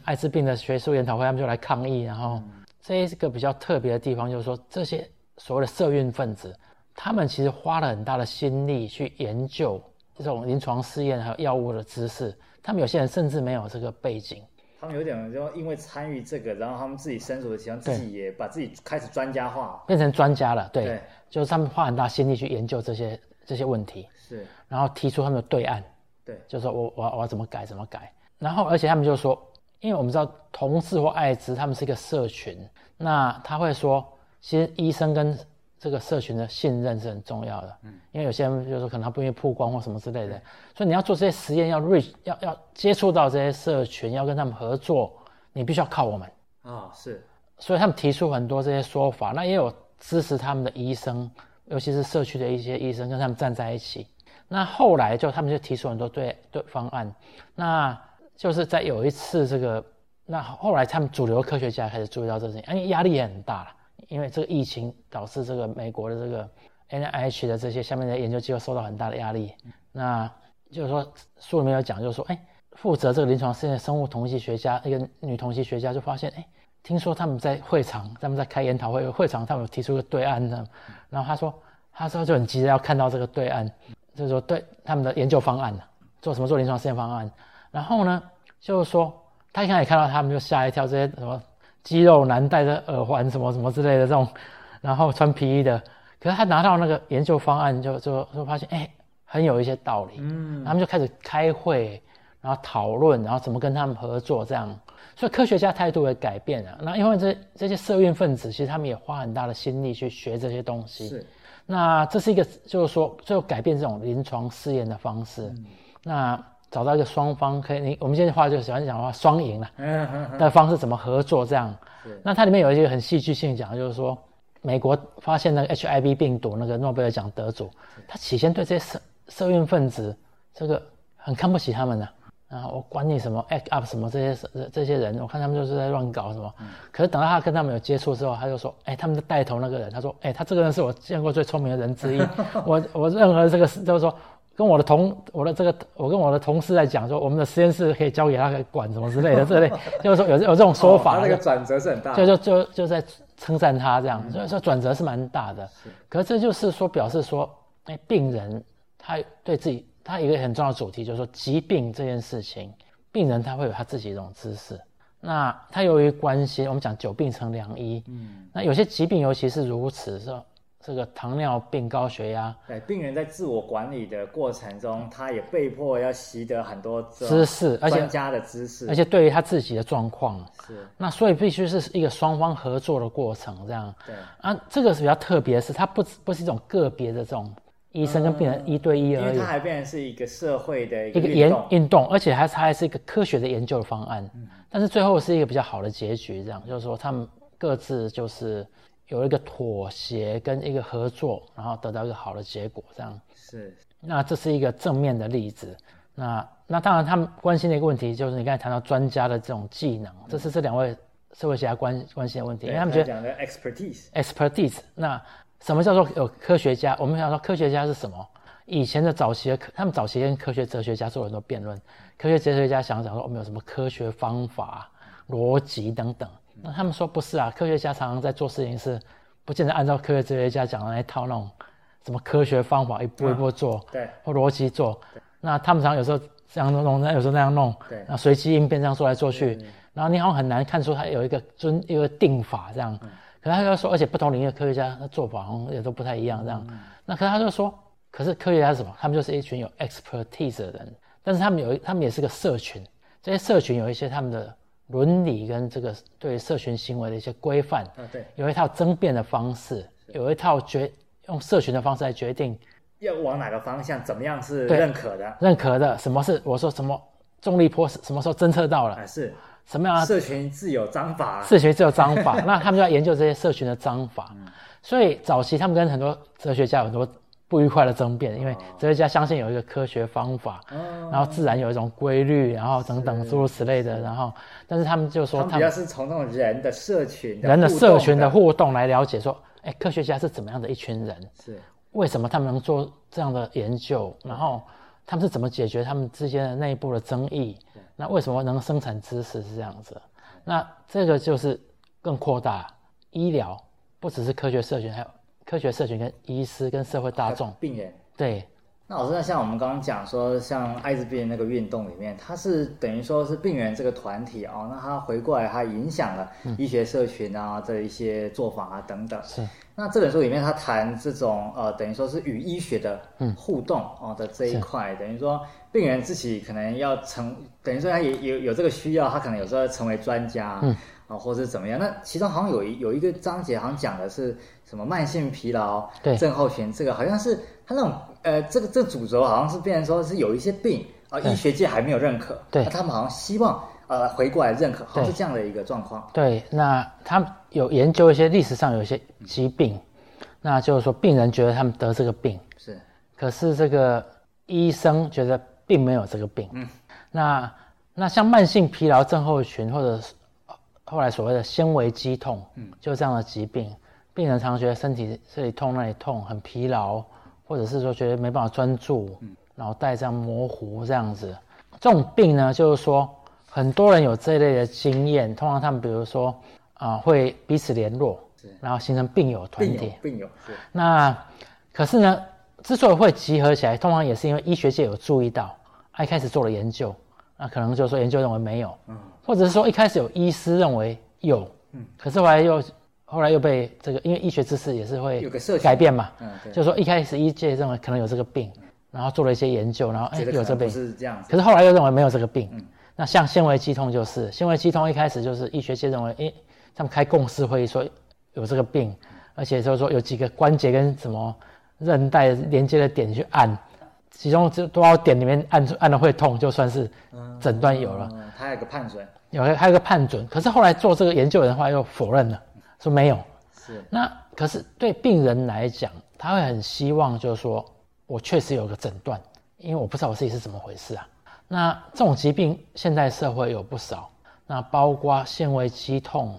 艾滋病的学术研讨会，他们就来抗议。然后，这一个比较特别的地方，就是说这些所谓的社运分子，他们其实花了很大的心力去研究这种临床试验还有药物的知识。他们有些人甚至没有这个背景。他们有点就因为参与这个，然后他们自己身处的情况，自己也把自己开始专家化，变成专家了。对，对就是他们花很大心力去研究这些。这些问题。是，然后提出他们的对案，对，就是说我我要我要怎么改怎么改，然后而且他们就说，因为我们知道同事或艾滋他们是一个社群，那他会说，其实医生跟这个社群的信任是很重要的，嗯，因为有些人就是说可能他不愿意曝光或什么之类的，所以你要做这些实验要 reach 要要接触到这些社群，要跟他们合作，你必须要靠我们啊、哦，是，所以他们提出很多这些说法，那也有支持他们的医生。尤其是社区的一些医生跟他们站在一起，那后来就他们就提出很多对对方案，那就是在有一次这个，那后来他们主流科学家开始注意到这事情，因为压力也很大，因为这个疫情导致这个美国的这个 NIH 的这些下面的研究机构受到很大的压力，那就是说书里面有讲，就是说，哎，负责这个临床试验生物统计学家一个女统计学家就发现，哎。听说他们在会场，他们在开研讨会，会场他们有提出个对案的，然后他说，他说就很急着要看到这个对案，就是说对他们的研究方案，做什么做临床试验方案，然后呢，就是说他一开始看到他们就吓一跳，这些什么肌肉男戴着耳环什么什么之类的这种，然后穿皮衣的，可是他拿到那个研究方案就就就发现哎，很有一些道理，嗯，他们就开始开会，然后讨论，然后怎么跟他们合作这样。所以科学家态度也改变了。那因为这这些社运分子，其实他们也花很大的心力去学这些东西。是。那这是一个，就是说，最后改变这种临床试验的方式。嗯。那找到一个双方可以，你我们现在话就喜欢讲的话，双赢了。[laughs] 嗯嗯。的方式怎么合作这样？是。那它里面有一些很戏剧性讲，就是说，美国发现那个 HIV 病毒那个诺贝尔奖得主，他起先对这些社社运分子这个很看不起他们呢。啊，我管你什么 act up 什么这些这这些人，我看他们就是在乱搞什么。嗯、可是等到他跟他们有接触之后，他就说，哎，他们的带头那个人，他说，哎，他这个人是我见过最聪明的人之一。[laughs] 我我任何这个就是说，跟我的同我的这个我跟我的同事在讲说，我们的实验室可以交给他来管什么之类的，这类就是说有有这种说法。哦、他那个转折是很大，就就就就在称赞他这样，嗯、所以说转折是蛮大的。是可是这就是说表示说，哎，病人他对自己。他一个很重要的主题就是说，疾病这件事情，病人他会有他自己一种知识。那他由于关心，我们讲久病成良医，嗯，那有些疾病尤其是如此，说这个糖尿病、高血压，对，病人在自我管理的过程中，他也被迫要习得很多知识，而且专家的知识，而且对于他自己的状况，是那所以必须是一个双方合作的过程，这样，对啊，这个是比较特别的是，它不不是一种个别的这种。医生跟病人一对一而已，因为它还变成是一个社会的一个研运动，而且还它还是一个科学的研究的方案。嗯，但是最后是一个比较好的结局，这样就是说他们各自就是有一个妥协跟一个合作，然后得到一个好的结果，这样是。那这是一个正面的例子。那那当然他们关心的一个问题就是你刚才谈到专家的这种技能，这是这两位社会学家关关心的问题，因为他们觉得讲的 expertise expertise 那。什么叫做有科学家？我们想说科学家是什么？以前的早期的科，他们早期跟科学哲学家做很多辩论。科学哲学家想讲说，我们有什么科学方法、逻辑等等。那他们说不是啊，科学家常常在做事情是，不见得按照科学哲学家讲的那一套那种什么科学方法一步一步做，嗯、对，或逻辑做。那他们常常有时候这样弄，那有时候那样弄，对，那随机应变这样做来做去，然后你好像很难看出他有一个遵一个定法这样。嗯可是他就说，而且不同领域的科学家的做法好像也都不太一样，这样。嗯、那可是他就说，可是科学家是什么？他们就是一群有 expertise 的人，但是他们有，他们也是个社群。这些社群有一些他们的伦理跟这个对社群行为的一些规范。啊，对。有一套争辩的方式，有一套决用社群的方式来决定要往哪个方向，怎么样是认可的？认可的，什么是我说什么重力波什么时候侦测到了？啊，是。什么样？社群自有章法，社群自有章法。[laughs] 那他们就要研究这些社群的章法。嗯、所以早期他们跟很多哲学家有很多不愉快的争辩，因为哲学家相信有一个科学方法，哦、然后自然有一种规律，然后等等诸如此类的。然后，但是他们就说他们，要是从那种人的社群的、人的社群的互动来了解说，哎，科学家是怎么样的一群人？是。为什么他们能做这样的研究？然后他们是怎么解决他们之间的内部的争议？那为什么能生产知识是这样子？那这个就是更扩大医疗，不只是科学社群，还有科学社群跟医师跟社会大众病人对。那老师，那像我们刚刚讲说，像艾滋病那个运动里面，它是等于说是病人这个团体啊、哦，那他回过来，他影响了医学社群啊这一些做法啊等等。是。那这本书里面他谈这种呃，等于说是与医学的互动哦的这一块，等于说病人自己可能要成，等于说他也有有这个需要，他可能有时候要成为专家。嗯。啊，或者怎么样？那其中好像有一有一个章节，好像讲的是什么慢性疲劳症候群，这个好像是他那种呃，这个这个主轴好像是变成说是有一些病啊、呃，医学界还没有认可，对，他们好像希望呃回过来认可，好像是这样的一个状况。对，那他们有研究一些历史上有一些疾病，嗯、那就是说病人觉得他们得这个病是，可是这个医生觉得并没有这个病。嗯，那那像慢性疲劳症候群或者是。后来所谓的纤维肌痛，嗯，就这样的疾病，病人常常觉得身体这里痛那里痛，很疲劳，或者是说觉得没办法专注，嗯，脑袋这样模糊这样子。这种病呢，就是说很多人有这一类的经验，通常他们比如说啊、呃，会彼此联络，然后形成病友团体。病友。那可是呢，之所以会集合起来，通常也是因为医学界有注意到，一开始做了研究，那可能就是说研究认为没有，嗯。或者是说一开始有医师认为有，嗯，可是后来又后来又被这个，因为医学知识也是会改变嘛，嗯，就是说一开始医界认为可能有这个病，然后做了一些研究，然后哎有这个病，是这样，可是后来又认为没有这个病，嗯，那像纤维肌痛就是纤维肌痛一开始就是医学界认为，哎，他们开共识会议说有这个病，而且就是说有几个关节跟什么韧带连接的点去按。其中这多少点里面按按了会痛，就算是诊断有了。嗯，它还有个判准，有还有个判准。可是后来做这个研究的话又否认了，说没有。是。那可是对病人来讲，他会很希望就是说我确实有个诊断，因为我不知道我自己是怎么回事啊。那这种疾病现在社会有不少，那包括纤维肌痛。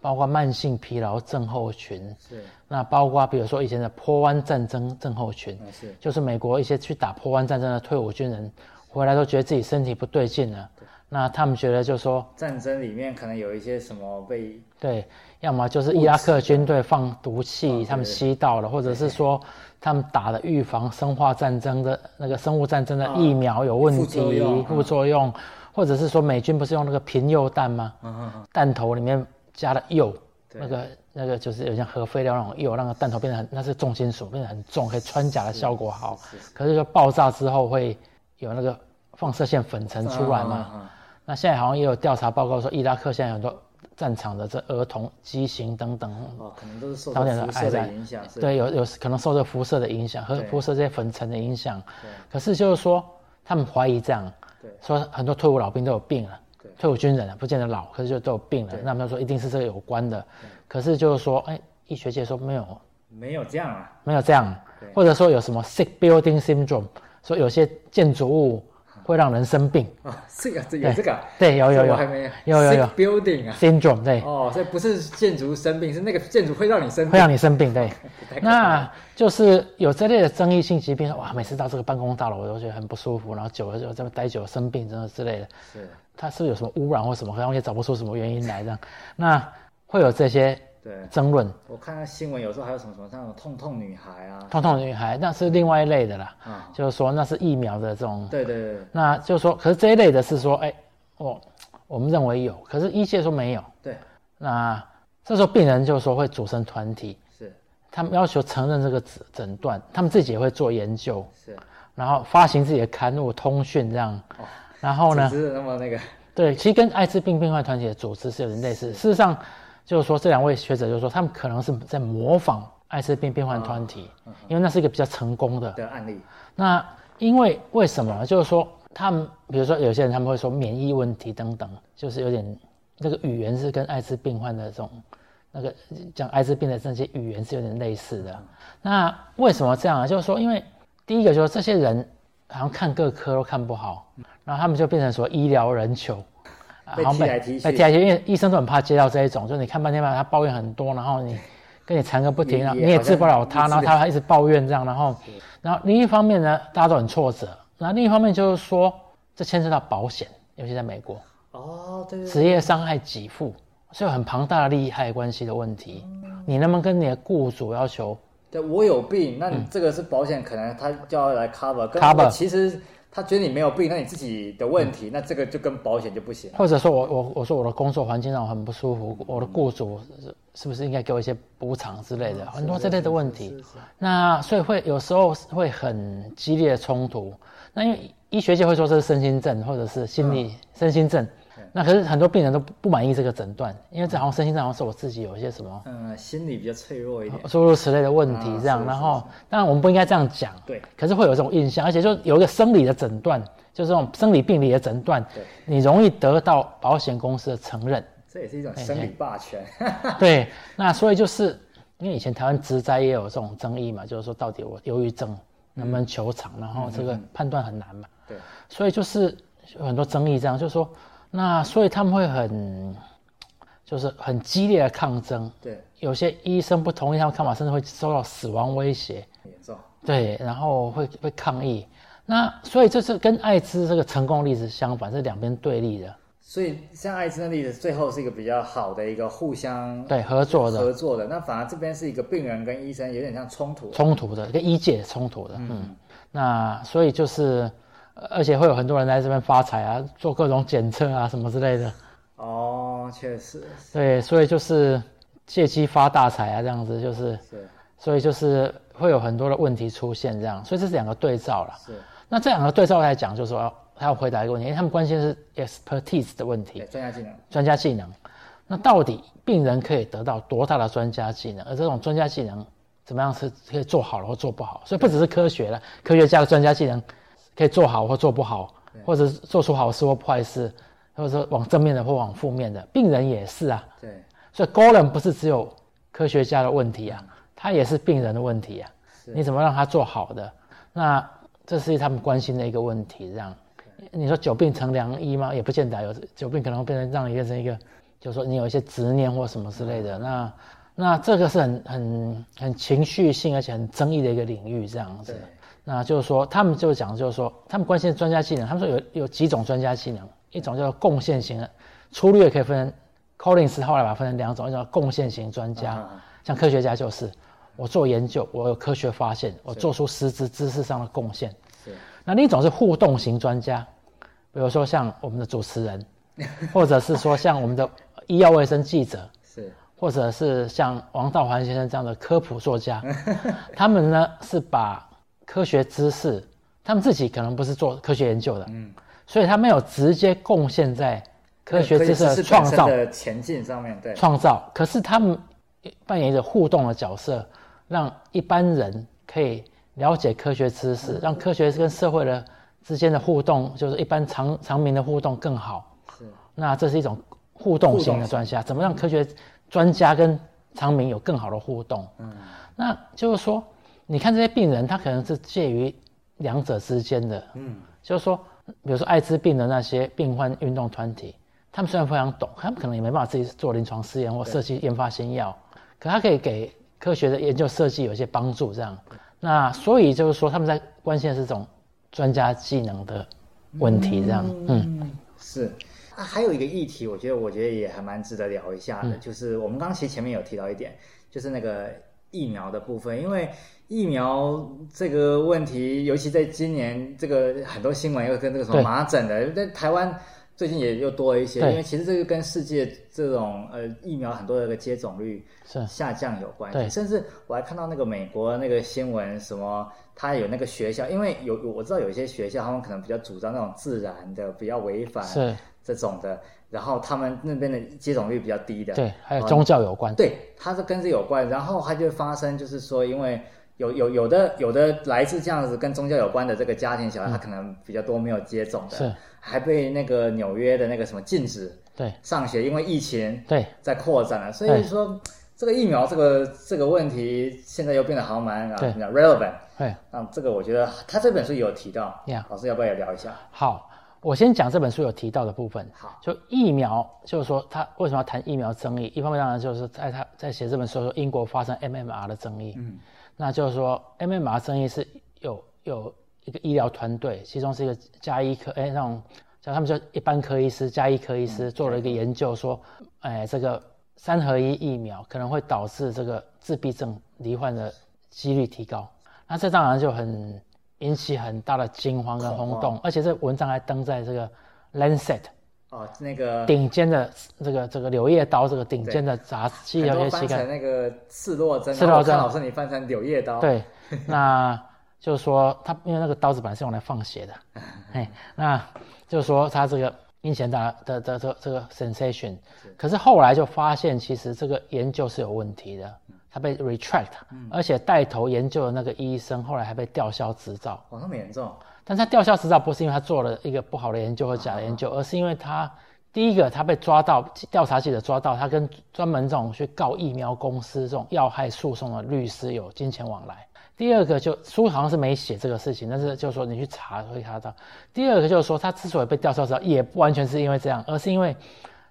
包括慢性疲劳症候群，是那包括比如说以前的波湾战争症候群，是。就是美国一些去打波湾战争的退伍军人回来都觉得自己身体不对劲了，那他们觉得就是说战争里面可能有一些什么被对，要么就是伊拉克军队放毒气，他们吸到了，或者是说他们打了预防生化战争的那个生物战争的疫苗有问题，副作用，或者是说美军不是用那个贫铀弹吗？弹头里面。加了铀，那个那个就是有像核废料那种铀，让个弹头变得很，那是重金属，变得很重，可以穿甲的效果好。可是说爆炸之后会有那个放射线粉尘出来嘛？那现在好像也有调查报告说，伊拉克现在很多战场的这儿童畸形等等，哦，可能都是受到辐射的影响。对，有有可能受这辐射的影响，和辐射这些粉尘的影响。可是就是说，他们怀疑这样，说很多退伍老兵都有病了。退伍军人啊，不见得老，可是就都有病了。那么他说一定是这个有关的，可是就是说，哎，医学界说没有，没有这样啊，没有这样，或者说有什么 sick building syndrome，说有些建筑物会让人生病。啊，这个这有这个，对，有有有，还没有，有有。有 building 啊，syndrome 对，哦，所以不是建筑生病，是那个建筑会让你生病，会让你生病，对，[laughs] 那就是有这类的争议性疾病，哇，每次到这个办公大楼我都觉得很不舒服，然后久了就这么待久了生病，真的之类的，是。它是不是有什么污染或什么，好像也找不出什么原因来这样，[laughs] 那会有这些争论。我看到新闻有时候还有什么什么像痛痛女孩啊，痛痛女孩那是另外一类的啦，啊，就是说那是疫苗的这种。对对对。那就是说，可是这一类的是说，哎，我我们认为有，可是医界说没有。对。那这时候病人就是说会组成团体，是，他们要求承认这个诊诊断，他们自己也会做研究，是，然后发行自己的刊物、通讯这样。哦然后呢？是那么那个，对，其实跟艾滋病病患团体的组织是有点类似。事实上，就是说这两位学者就是说，他们可能是在模仿艾滋病病患团体，哦、因为那是一个比较成功的的案例。那因为为什么？就是说他们，比如说有些人他们会说免疫问题等等，就是有点那个语言是跟艾滋病患的这种那个讲艾滋病的这些语言是有点类似的。那为什么这样啊？就是说，因为第一个就是这些人好像看各科都看不好。然后他们就变成说医疗人球，被踢来踢去，被踢来踢去，因为医生都很怕接到这一种，就是你看半天吧，他抱怨很多，然后你跟你缠个不停，你也治不了他，然后他还一直抱怨这样，然后，然后另一方面呢，大家都很挫折。那另一方面就是说，这牵涉到保险，尤其在美国，哦，对，职业伤害给付，是有很庞大的利害关系的问题。你能不能跟你的雇主要求？对，我有病，那你这个是保险，可能他就要来 cover，cover。其实。他觉得你没有病，那你自己的问题，嗯、那这个就跟保险就不行。或者说我我我说我的工作环境让我很不舒服，我的雇主是是不是应该给我一些补偿之类的，很多这类的问题。那所以会有时候会很激烈的冲突。那因为医学界会说这是身心症，或者是心理、嗯、身心症。那可是很多病人都不满意这个诊断，因为这好像身心症好像是我自己有一些什么，嗯，心理比较脆弱一点，诸如此类的问题这样。啊、然后当然我们不应该这样讲，对。可是会有这种印象，而且就有一个生理的诊断，就是这种生理病理的诊断，对，你容易得到保险公司的承认，这也是一种生理霸权。对，那所以就是因为以前台湾职灾也有这种争议嘛，就是说到底我忧郁症能不能求偿，然后这个判断很难嘛，对。所以就是有很多争议，这样就是说。那所以他们会很，就是很激烈的抗争。对，有些医生不同意他们看法，甚至会受到死亡威胁。严重。对，然后会会抗议。那所以这是跟艾滋这个成功例子相反，是两边对立的。所以像艾滋的例子，最后是一个比较好的一个互相对合作的合作的。那反而这边是一个病人跟医生有点像冲突冲突的，跟医界冲突的。嗯，嗯，那所以就是。而且会有很多人来这边发财啊，做各种检测啊什么之类的。哦，确实。对，所以就是借机发大财啊，这样子就是。是。所以就是会有很多的问题出现，这样，所以这是两个对照了。是。那这两个对照来讲，就是说他要回答一个问题，因为他们关心的是 expertise 的问题。专家技能。专家技能。那到底病人可以得到多大的专家技能？而这种专家技能怎么样是可以做好了或做不好？所以不只是科学了，科学家的专家技能。可以做好或做不好，或者做出好事或坏事，或者说往正面的或往负面的，病人也是啊。对，所以 Golem 不是只有科学家的问题啊，他也是病人的问题啊。你怎么让他做好的？那这是他们关心的一个问题。这样，你说久病成良医吗？也不见得有久病可能会变成让你变成一个，就是说你有一些执念或什么之类的。那那这个是很很很情绪性而且很争议的一个领域，这样子。那就是说，他们就讲，就是说，他们关心的专家技能。他们说有有几种专家技能，一种叫做贡献型的，粗略可以分成，Collins 后来把它分成两种，一种叫贡献型专家，啊、像科学家就是，我做研究，我有科学发现，我做出实质知识上的贡献。是。那另一种是互动型专家，比如说像我们的主持人，[laughs] 或者是说像我们的医药卫生记者，是，或者是像王道环先生这样的科普作家，[laughs] 他们呢是把。科学知识，他们自己可能不是做科学研究的，嗯，所以他没有直接贡献在科学知识的创造的前进上面，对，创造。可是他们扮演着互动的角色，让一般人可以了解科学知识，让科学跟社会的之间的互动，就是一般常常民的互动更好。是，那这是一种互动型的专家，怎么让科学专家跟常民有更好的互动？嗯，那就是说。你看这些病人，他可能是介于两者之间的，嗯，就是说，比如说艾滋病的那些病患运动团体，他们虽然非常懂，他们可能也没办法自己做临床试验或设计研发新药，可他可以给科学的研究设计有一些帮助，这样。那所以就是说，他们在关心的是这种专家技能的问题，这样，嗯，嗯。是。啊，还有一个议题，我觉得我觉得也还蛮值得聊一下的，嗯、就是我们刚刚其实前面有提到一点，就是那个疫苗的部分，因为。疫苗这个问题，尤其在今年，这个很多新闻又跟这个什么麻疹的，在台湾最近也又多了一些。因为其实这个跟世界这种呃疫苗很多的一个接种率下降有关系。甚至我还看到那个美国那个新闻，什么他有那个学校，因为有我知道有一些学校，他们可能比较主张那种自然的，比较违反这种的，然后他们那边的接种率比较低的。对，还有宗教有关。对，它是跟这有关，然后它就发生就是说，因为。有有有的有的来自这样子跟宗教有关的这个家庭小孩，他可能比较多没有接种的，是。还被那个纽约的那个什么禁止对。上学，因为疫情对。在扩展了，所以说这个疫苗这个这个问题现在又变得好蛮啊，relevant。对，那这个我觉得他这本书有提到，老师要不要也聊一下？好，我先讲这本书有提到的部分。好，就疫苗，就是说他为什么要谈疫苗争议？一方面当然就是在他在写这本书说英国发生 MMR 的争议，嗯，那就是说 MMR 争议是有有一个医疗团队，其中是一个加医科，哎，那种叫他们叫一般科医师、加医科医师做了一个研究，说，哎，这个三合一疫苗可能会导致这个自闭症罹患的几率提高。那这当然就很。引起很大的惊慌跟轰动，而且这文章还登在这个《Lancet》哦，那个顶尖的这个这个柳叶刀这个顶尖的杂志，有些期刊。那个赤裸针，赤裸针。老师你翻成柳叶刀，对，那就是说他因为那个刀子本来是用来放血的，[laughs] 哎，那就是说他这个引起大的的这这个 sensation，可是后来就发现其实这个研究是有问题的。他被 retract，而且带头研究的那个医生后来还被吊销执照。哇，那么严重！但他吊销执照不是因为他做了一个不好的研究和假的研究，而是因为他第一个他被抓到调查记者抓到他跟专门这种去告疫苗公司这种要害诉讼的律师有金钱往来。第二个就书好像是没写这个事情，但是就是说你去查会查到。第二个就是说他之所以被吊销执照，也不完全是因为这样，而是因为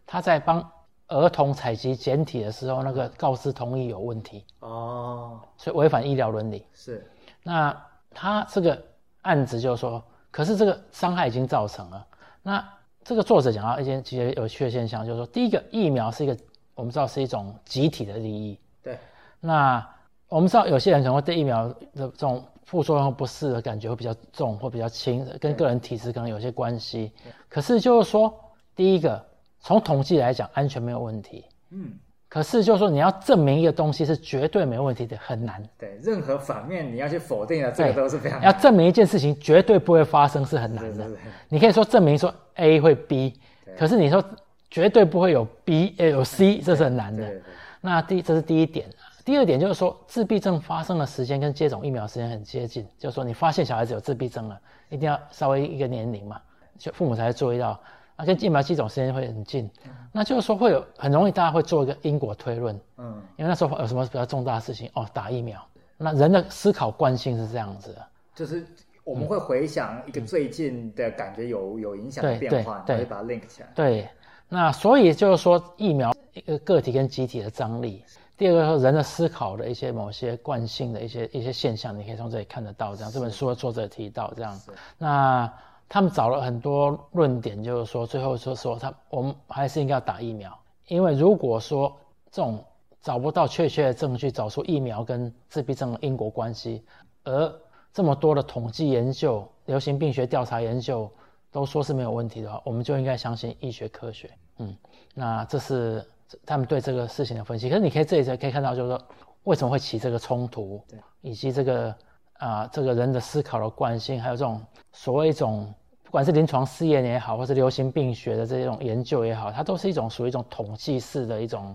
他在帮。儿童采集检体的时候，那个告知同意有问题哦，所以违反医疗伦理。是，那他这个案子就是说，可是这个伤害已经造成了。那这个作者讲到一件其实有趣的现象，就是说，第一个疫苗是一个我们知道是一种集体的利益。对。那我们知道有些人可能会对疫苗的这种副作用不适的感觉会比较重或比较轻，跟个人体质可能有些关系。可是就是说，第一个。从统计来讲，安全没有问题。嗯，可是就是说，你要证明一个东西是绝对没问题的，很难。对，任何反面你要去否定的，这个都是非常难。要证明一件事情绝对不会发生是很难的。你可以说证明说 A 会 B，可是你说绝对不会有 B，呃，有 C，这是很难的。那第这是第一点。第二点就是说，自闭症发生的时间跟接种疫苗时间很接近，就是说你发现小孩子有自闭症了，一定要稍微一个年龄嘛，就父母才会注意到。啊，跟疫苗接种时间会很近，嗯，那就是说会有很容易大家会做一个因果推论，嗯，因为那时候有什么比较重大的事情哦，打疫苗，那人的思考惯性是这样子的，就是我们会回想一个最近的感觉有、嗯、有影响的变化，对，对，对，把它 link 起来，对，那所以就是说疫苗一个个体跟集体的张力，第二个说人的思考的一些某些惯性的一些一些现象，你可以从这里看得到，这样这本书的作者提到这样，那。他们找了很多论点，就是说，最后说说他，我们还是应该要打疫苗，因为如果说这种找不到确切的证据，找出疫苗跟自闭症的因果关系，而这么多的统计研究、流行病学调查研究都说是没有问题的话，我们就应该相信医学科学。嗯，那这是他们对这个事情的分析。可是你可以这里可以看到，就是说为什么会起这个冲突，以及这个啊、呃，这个人的思考的惯性，还有这种所谓一种。不管是临床试验也好，或是流行病学的这种研究也好，它都是一种属于一种统计式的一种，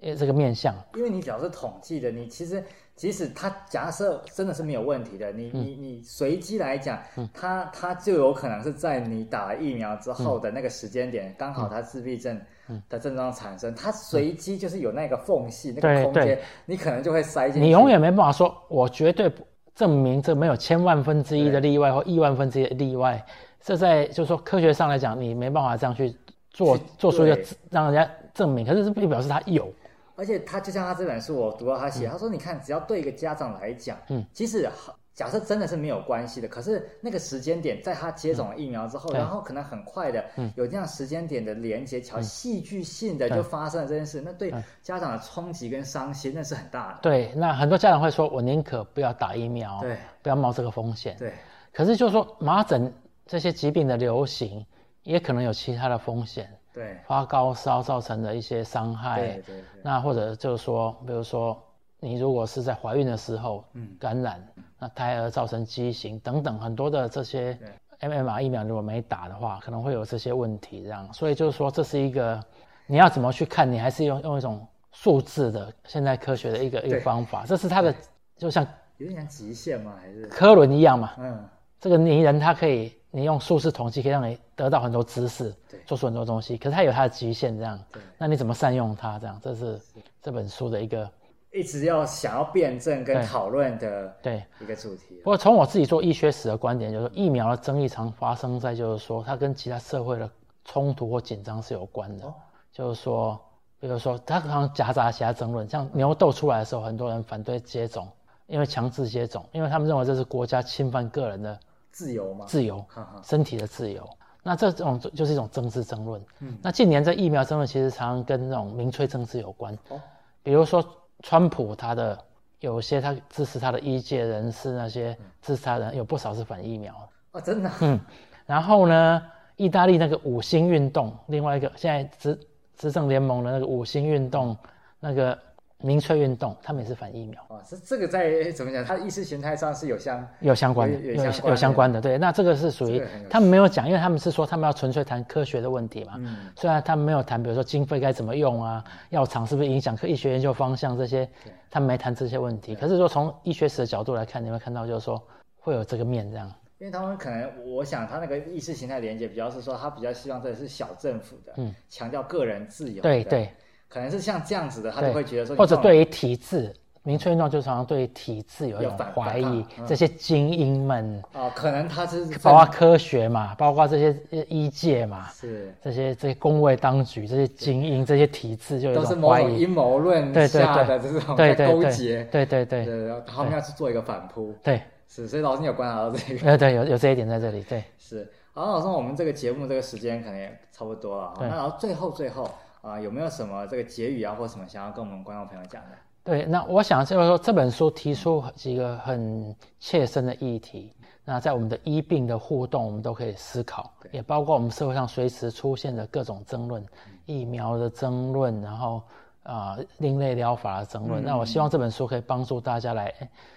呃，这个面向。因为你只要是统计的，你其实即使它假设真的是没有问题的，你、嗯、你你随机来讲，嗯、它它就有可能是在你打了疫苗之后的那个时间点，刚、嗯、好它自闭症的症状产生，嗯、它随机就是有那个缝隙、嗯、那个空间，你可能就会塞进去。你永远没办法说，我绝对不证明这没有千万分之一的例外或亿万分之一的例外。这在就是说科学上来讲，你没办法这样去做做出一个让人家证明，可是这并不表示他有。而且他就像他这本书，我读到他写，嗯、他说：“你看，只要对一个家长来讲，嗯，即使假设真的是没有关系的，可是那个时间点，在他接种了疫苗之后，嗯、然后可能很快的嗯。有这样时间点的连接，桥、嗯、戏剧性的就发生了这件事，嗯、那对家长的冲击跟伤心那是很大的。对，那很多家长会说：我宁可不要打疫苗，对，不要冒这个风险。对，可是就是说麻疹。这些疾病的流行也可能有其他的风险，对，发高烧造成的一些伤害，对对对。那或者就是说，比如说你如果是在怀孕的时候嗯感染，嗯、那胎儿造成畸形等等很多的这些 MMR 疫苗如果没打的话，可能会有这些问题。这样，所以就是说这是一个你要怎么去看，你还是用用一种数字的现代科学的一个一个方法，这是它的就像有点像极限吗？还是科伦一样嘛？嗯，这个泥人它可以。你用数字统计可以让你得到很多知识，对，做出很多东西。可是它有它的局限，这样，对，那你怎么善用它？这样，这是这本书的一个一直要想要辩证跟讨论的对一个主题。不过从我自己做医学史的观点，就是说疫苗的争议常发生在就是说它跟其他社会的冲突或紧张是有关的。哦、就是说，比如说它可能夹杂其他争论，像牛痘出来的时候，很多人反对接种，因为强制接种，因为他们认为这是国家侵犯个人的自由吗，自由，身体的自由。那这种就是一种政治争论。嗯，那近年这疫苗争论其实常常跟那种民粹政治有关。哦，比如说。川普他的有些他支持他的医界人士，那些支持他的人有不少是反疫苗哦，真的。嗯，然后呢，意大利那个五星运动，另外一个现在执执政联盟的那个五星运动，那个。民粹运动，他们也是反疫苗啊。是这个在怎么讲？它意识形态上是有相有相关的，有有相关的，有相关的。对，那这个是属于他们没有讲，因为他们是说他们要纯粹谈科学的问题嘛。嗯。虽然他们没有谈，比如说经费该怎么用啊，药厂是不是影响科医学研究方向这些，他们没谈这些问题。可是说从医学史的角度来看，你会看到就是说会有这个面这样。因为他们可能，我想他那个意识形态连接比较是说，他比较希望这是小政府的，嗯，强调个人自由。对对。可能是像这样子的，他就会觉得说，或者对于体制，民粹运动就常常对于体制有一种怀疑。这些精英们哦，可能他是包括科学嘛，包括这些医界嘛，是这些这些公卫当局这些精英这些体制就有一种怀疑。阴谋论下的这种勾结，对对对，他们要去做一个反扑。对，是，所以老师你有观察到这个？对对，有有这一点在这里。对，是。好，老师，我们这个节目这个时间可能也差不多了。那然后最后最后。啊，有没有什么这个结语啊，或什么想要跟我们观众朋友讲的？对，那我想就是说，这本书提出几个很切身的议题，那在我们的医病的互动，我们都可以思考，也包括我们社会上随时出现的各种争论，疫苗的争论，然后啊、呃，另类疗法的争论。嗯、那我希望这本书可以帮助大家来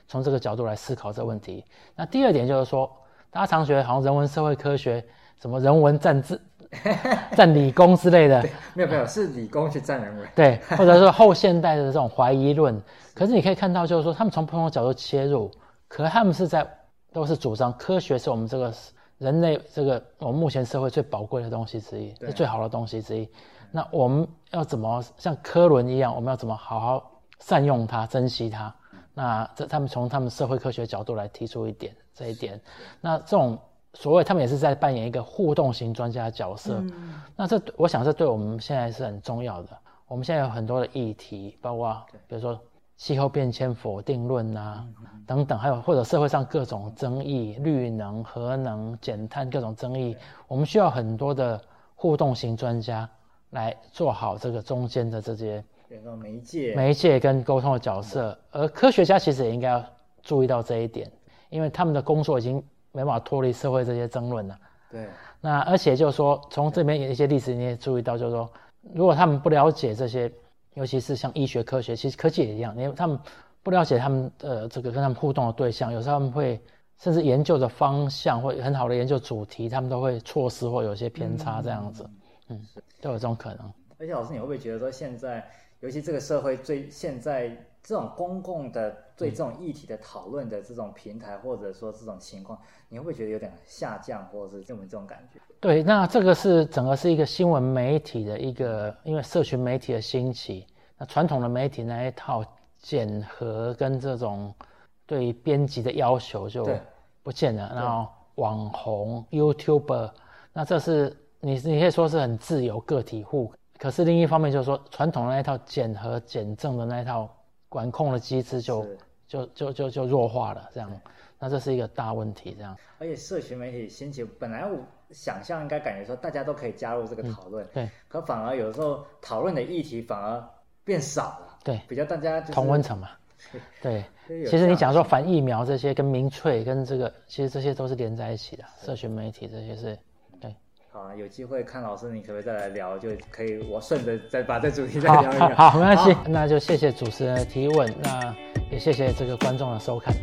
从这个角度来思考这个问题。那第二点就是说，大家常觉得好像人文社会科学，什么人文战智。战理工之类的，没有没有，是理工去占人文，对，或者是 [laughs] 后现代的这种怀疑论。可是你可以看到，就是说他们从不同的角度切入，可是他们是在都是主张科学是我们这个人类这个我们目前社会最宝贵的东西之一，是最好的东西之一。那我们要怎么像科伦一样，我们要怎么好好善用它、珍惜它？那这他们从他们社会科学角度来提出一点这一点，那这种。所谓他们也是在扮演一个互动型专家的角色，嗯、那这我想这对我们现在是很重要的。我们现在有很多的议题，包括比如说气候变迁否定论啊等等，还有或者社会上各种争议，绿能、核能、减碳各种争议，我们需要很多的互动型专家来做好这个中间的这些媒介、媒介跟沟通的角色。而科学家其实也应该要注意到这一点，因为他们的工作已经。没办法脱离社会这些争论了。对，那而且就是说，从这边有一些历史你也注意到，就是说，如果他们不了解这些，尤其是像医学科学，其实科技也一样，因为他们不了解他们呃这个跟他们互动的对象，有时候他们会甚至研究的方向或很好的研究主题，他们都会错失或有些偏差这样子，嗯，嗯都有这种可能。而且老师，你会不会觉得说，现在尤其这个社会最现在？这种公共的对这种议题的讨论的这种平台，或者说这种情况，你会不会觉得有点下降，或者是这么这种感觉？对，那这个是整个是一个新闻媒体的一个，因为社群媒体的兴起，那传统的媒体那一套检核跟这种对编辑的要求就不见了，然后网红 YouTuber，那这是你你可以说是很自由个体户，可是另一方面就是说传统的那一套检核检证的那一套。管控的机制就就就就就弱化了，这样，那这是一个大问题，这样。而且社群媒体兴起，本来我想象应该感觉说大家都可以加入这个讨论，嗯、对，可反而有时候讨论的议题反而变少了，对，比较大家、就是、同温层嘛，[laughs] 对。其实你讲说反疫苗这些跟民粹跟这个，其实这些都是连在一起的，社群媒体这些是。好，有机会看老师，你可不可以再来聊？就可以，我顺着再把这主题 [laughs] 再聊一聊。好，没关系，那就谢谢主持人的提问，那也谢谢这个观众的收看。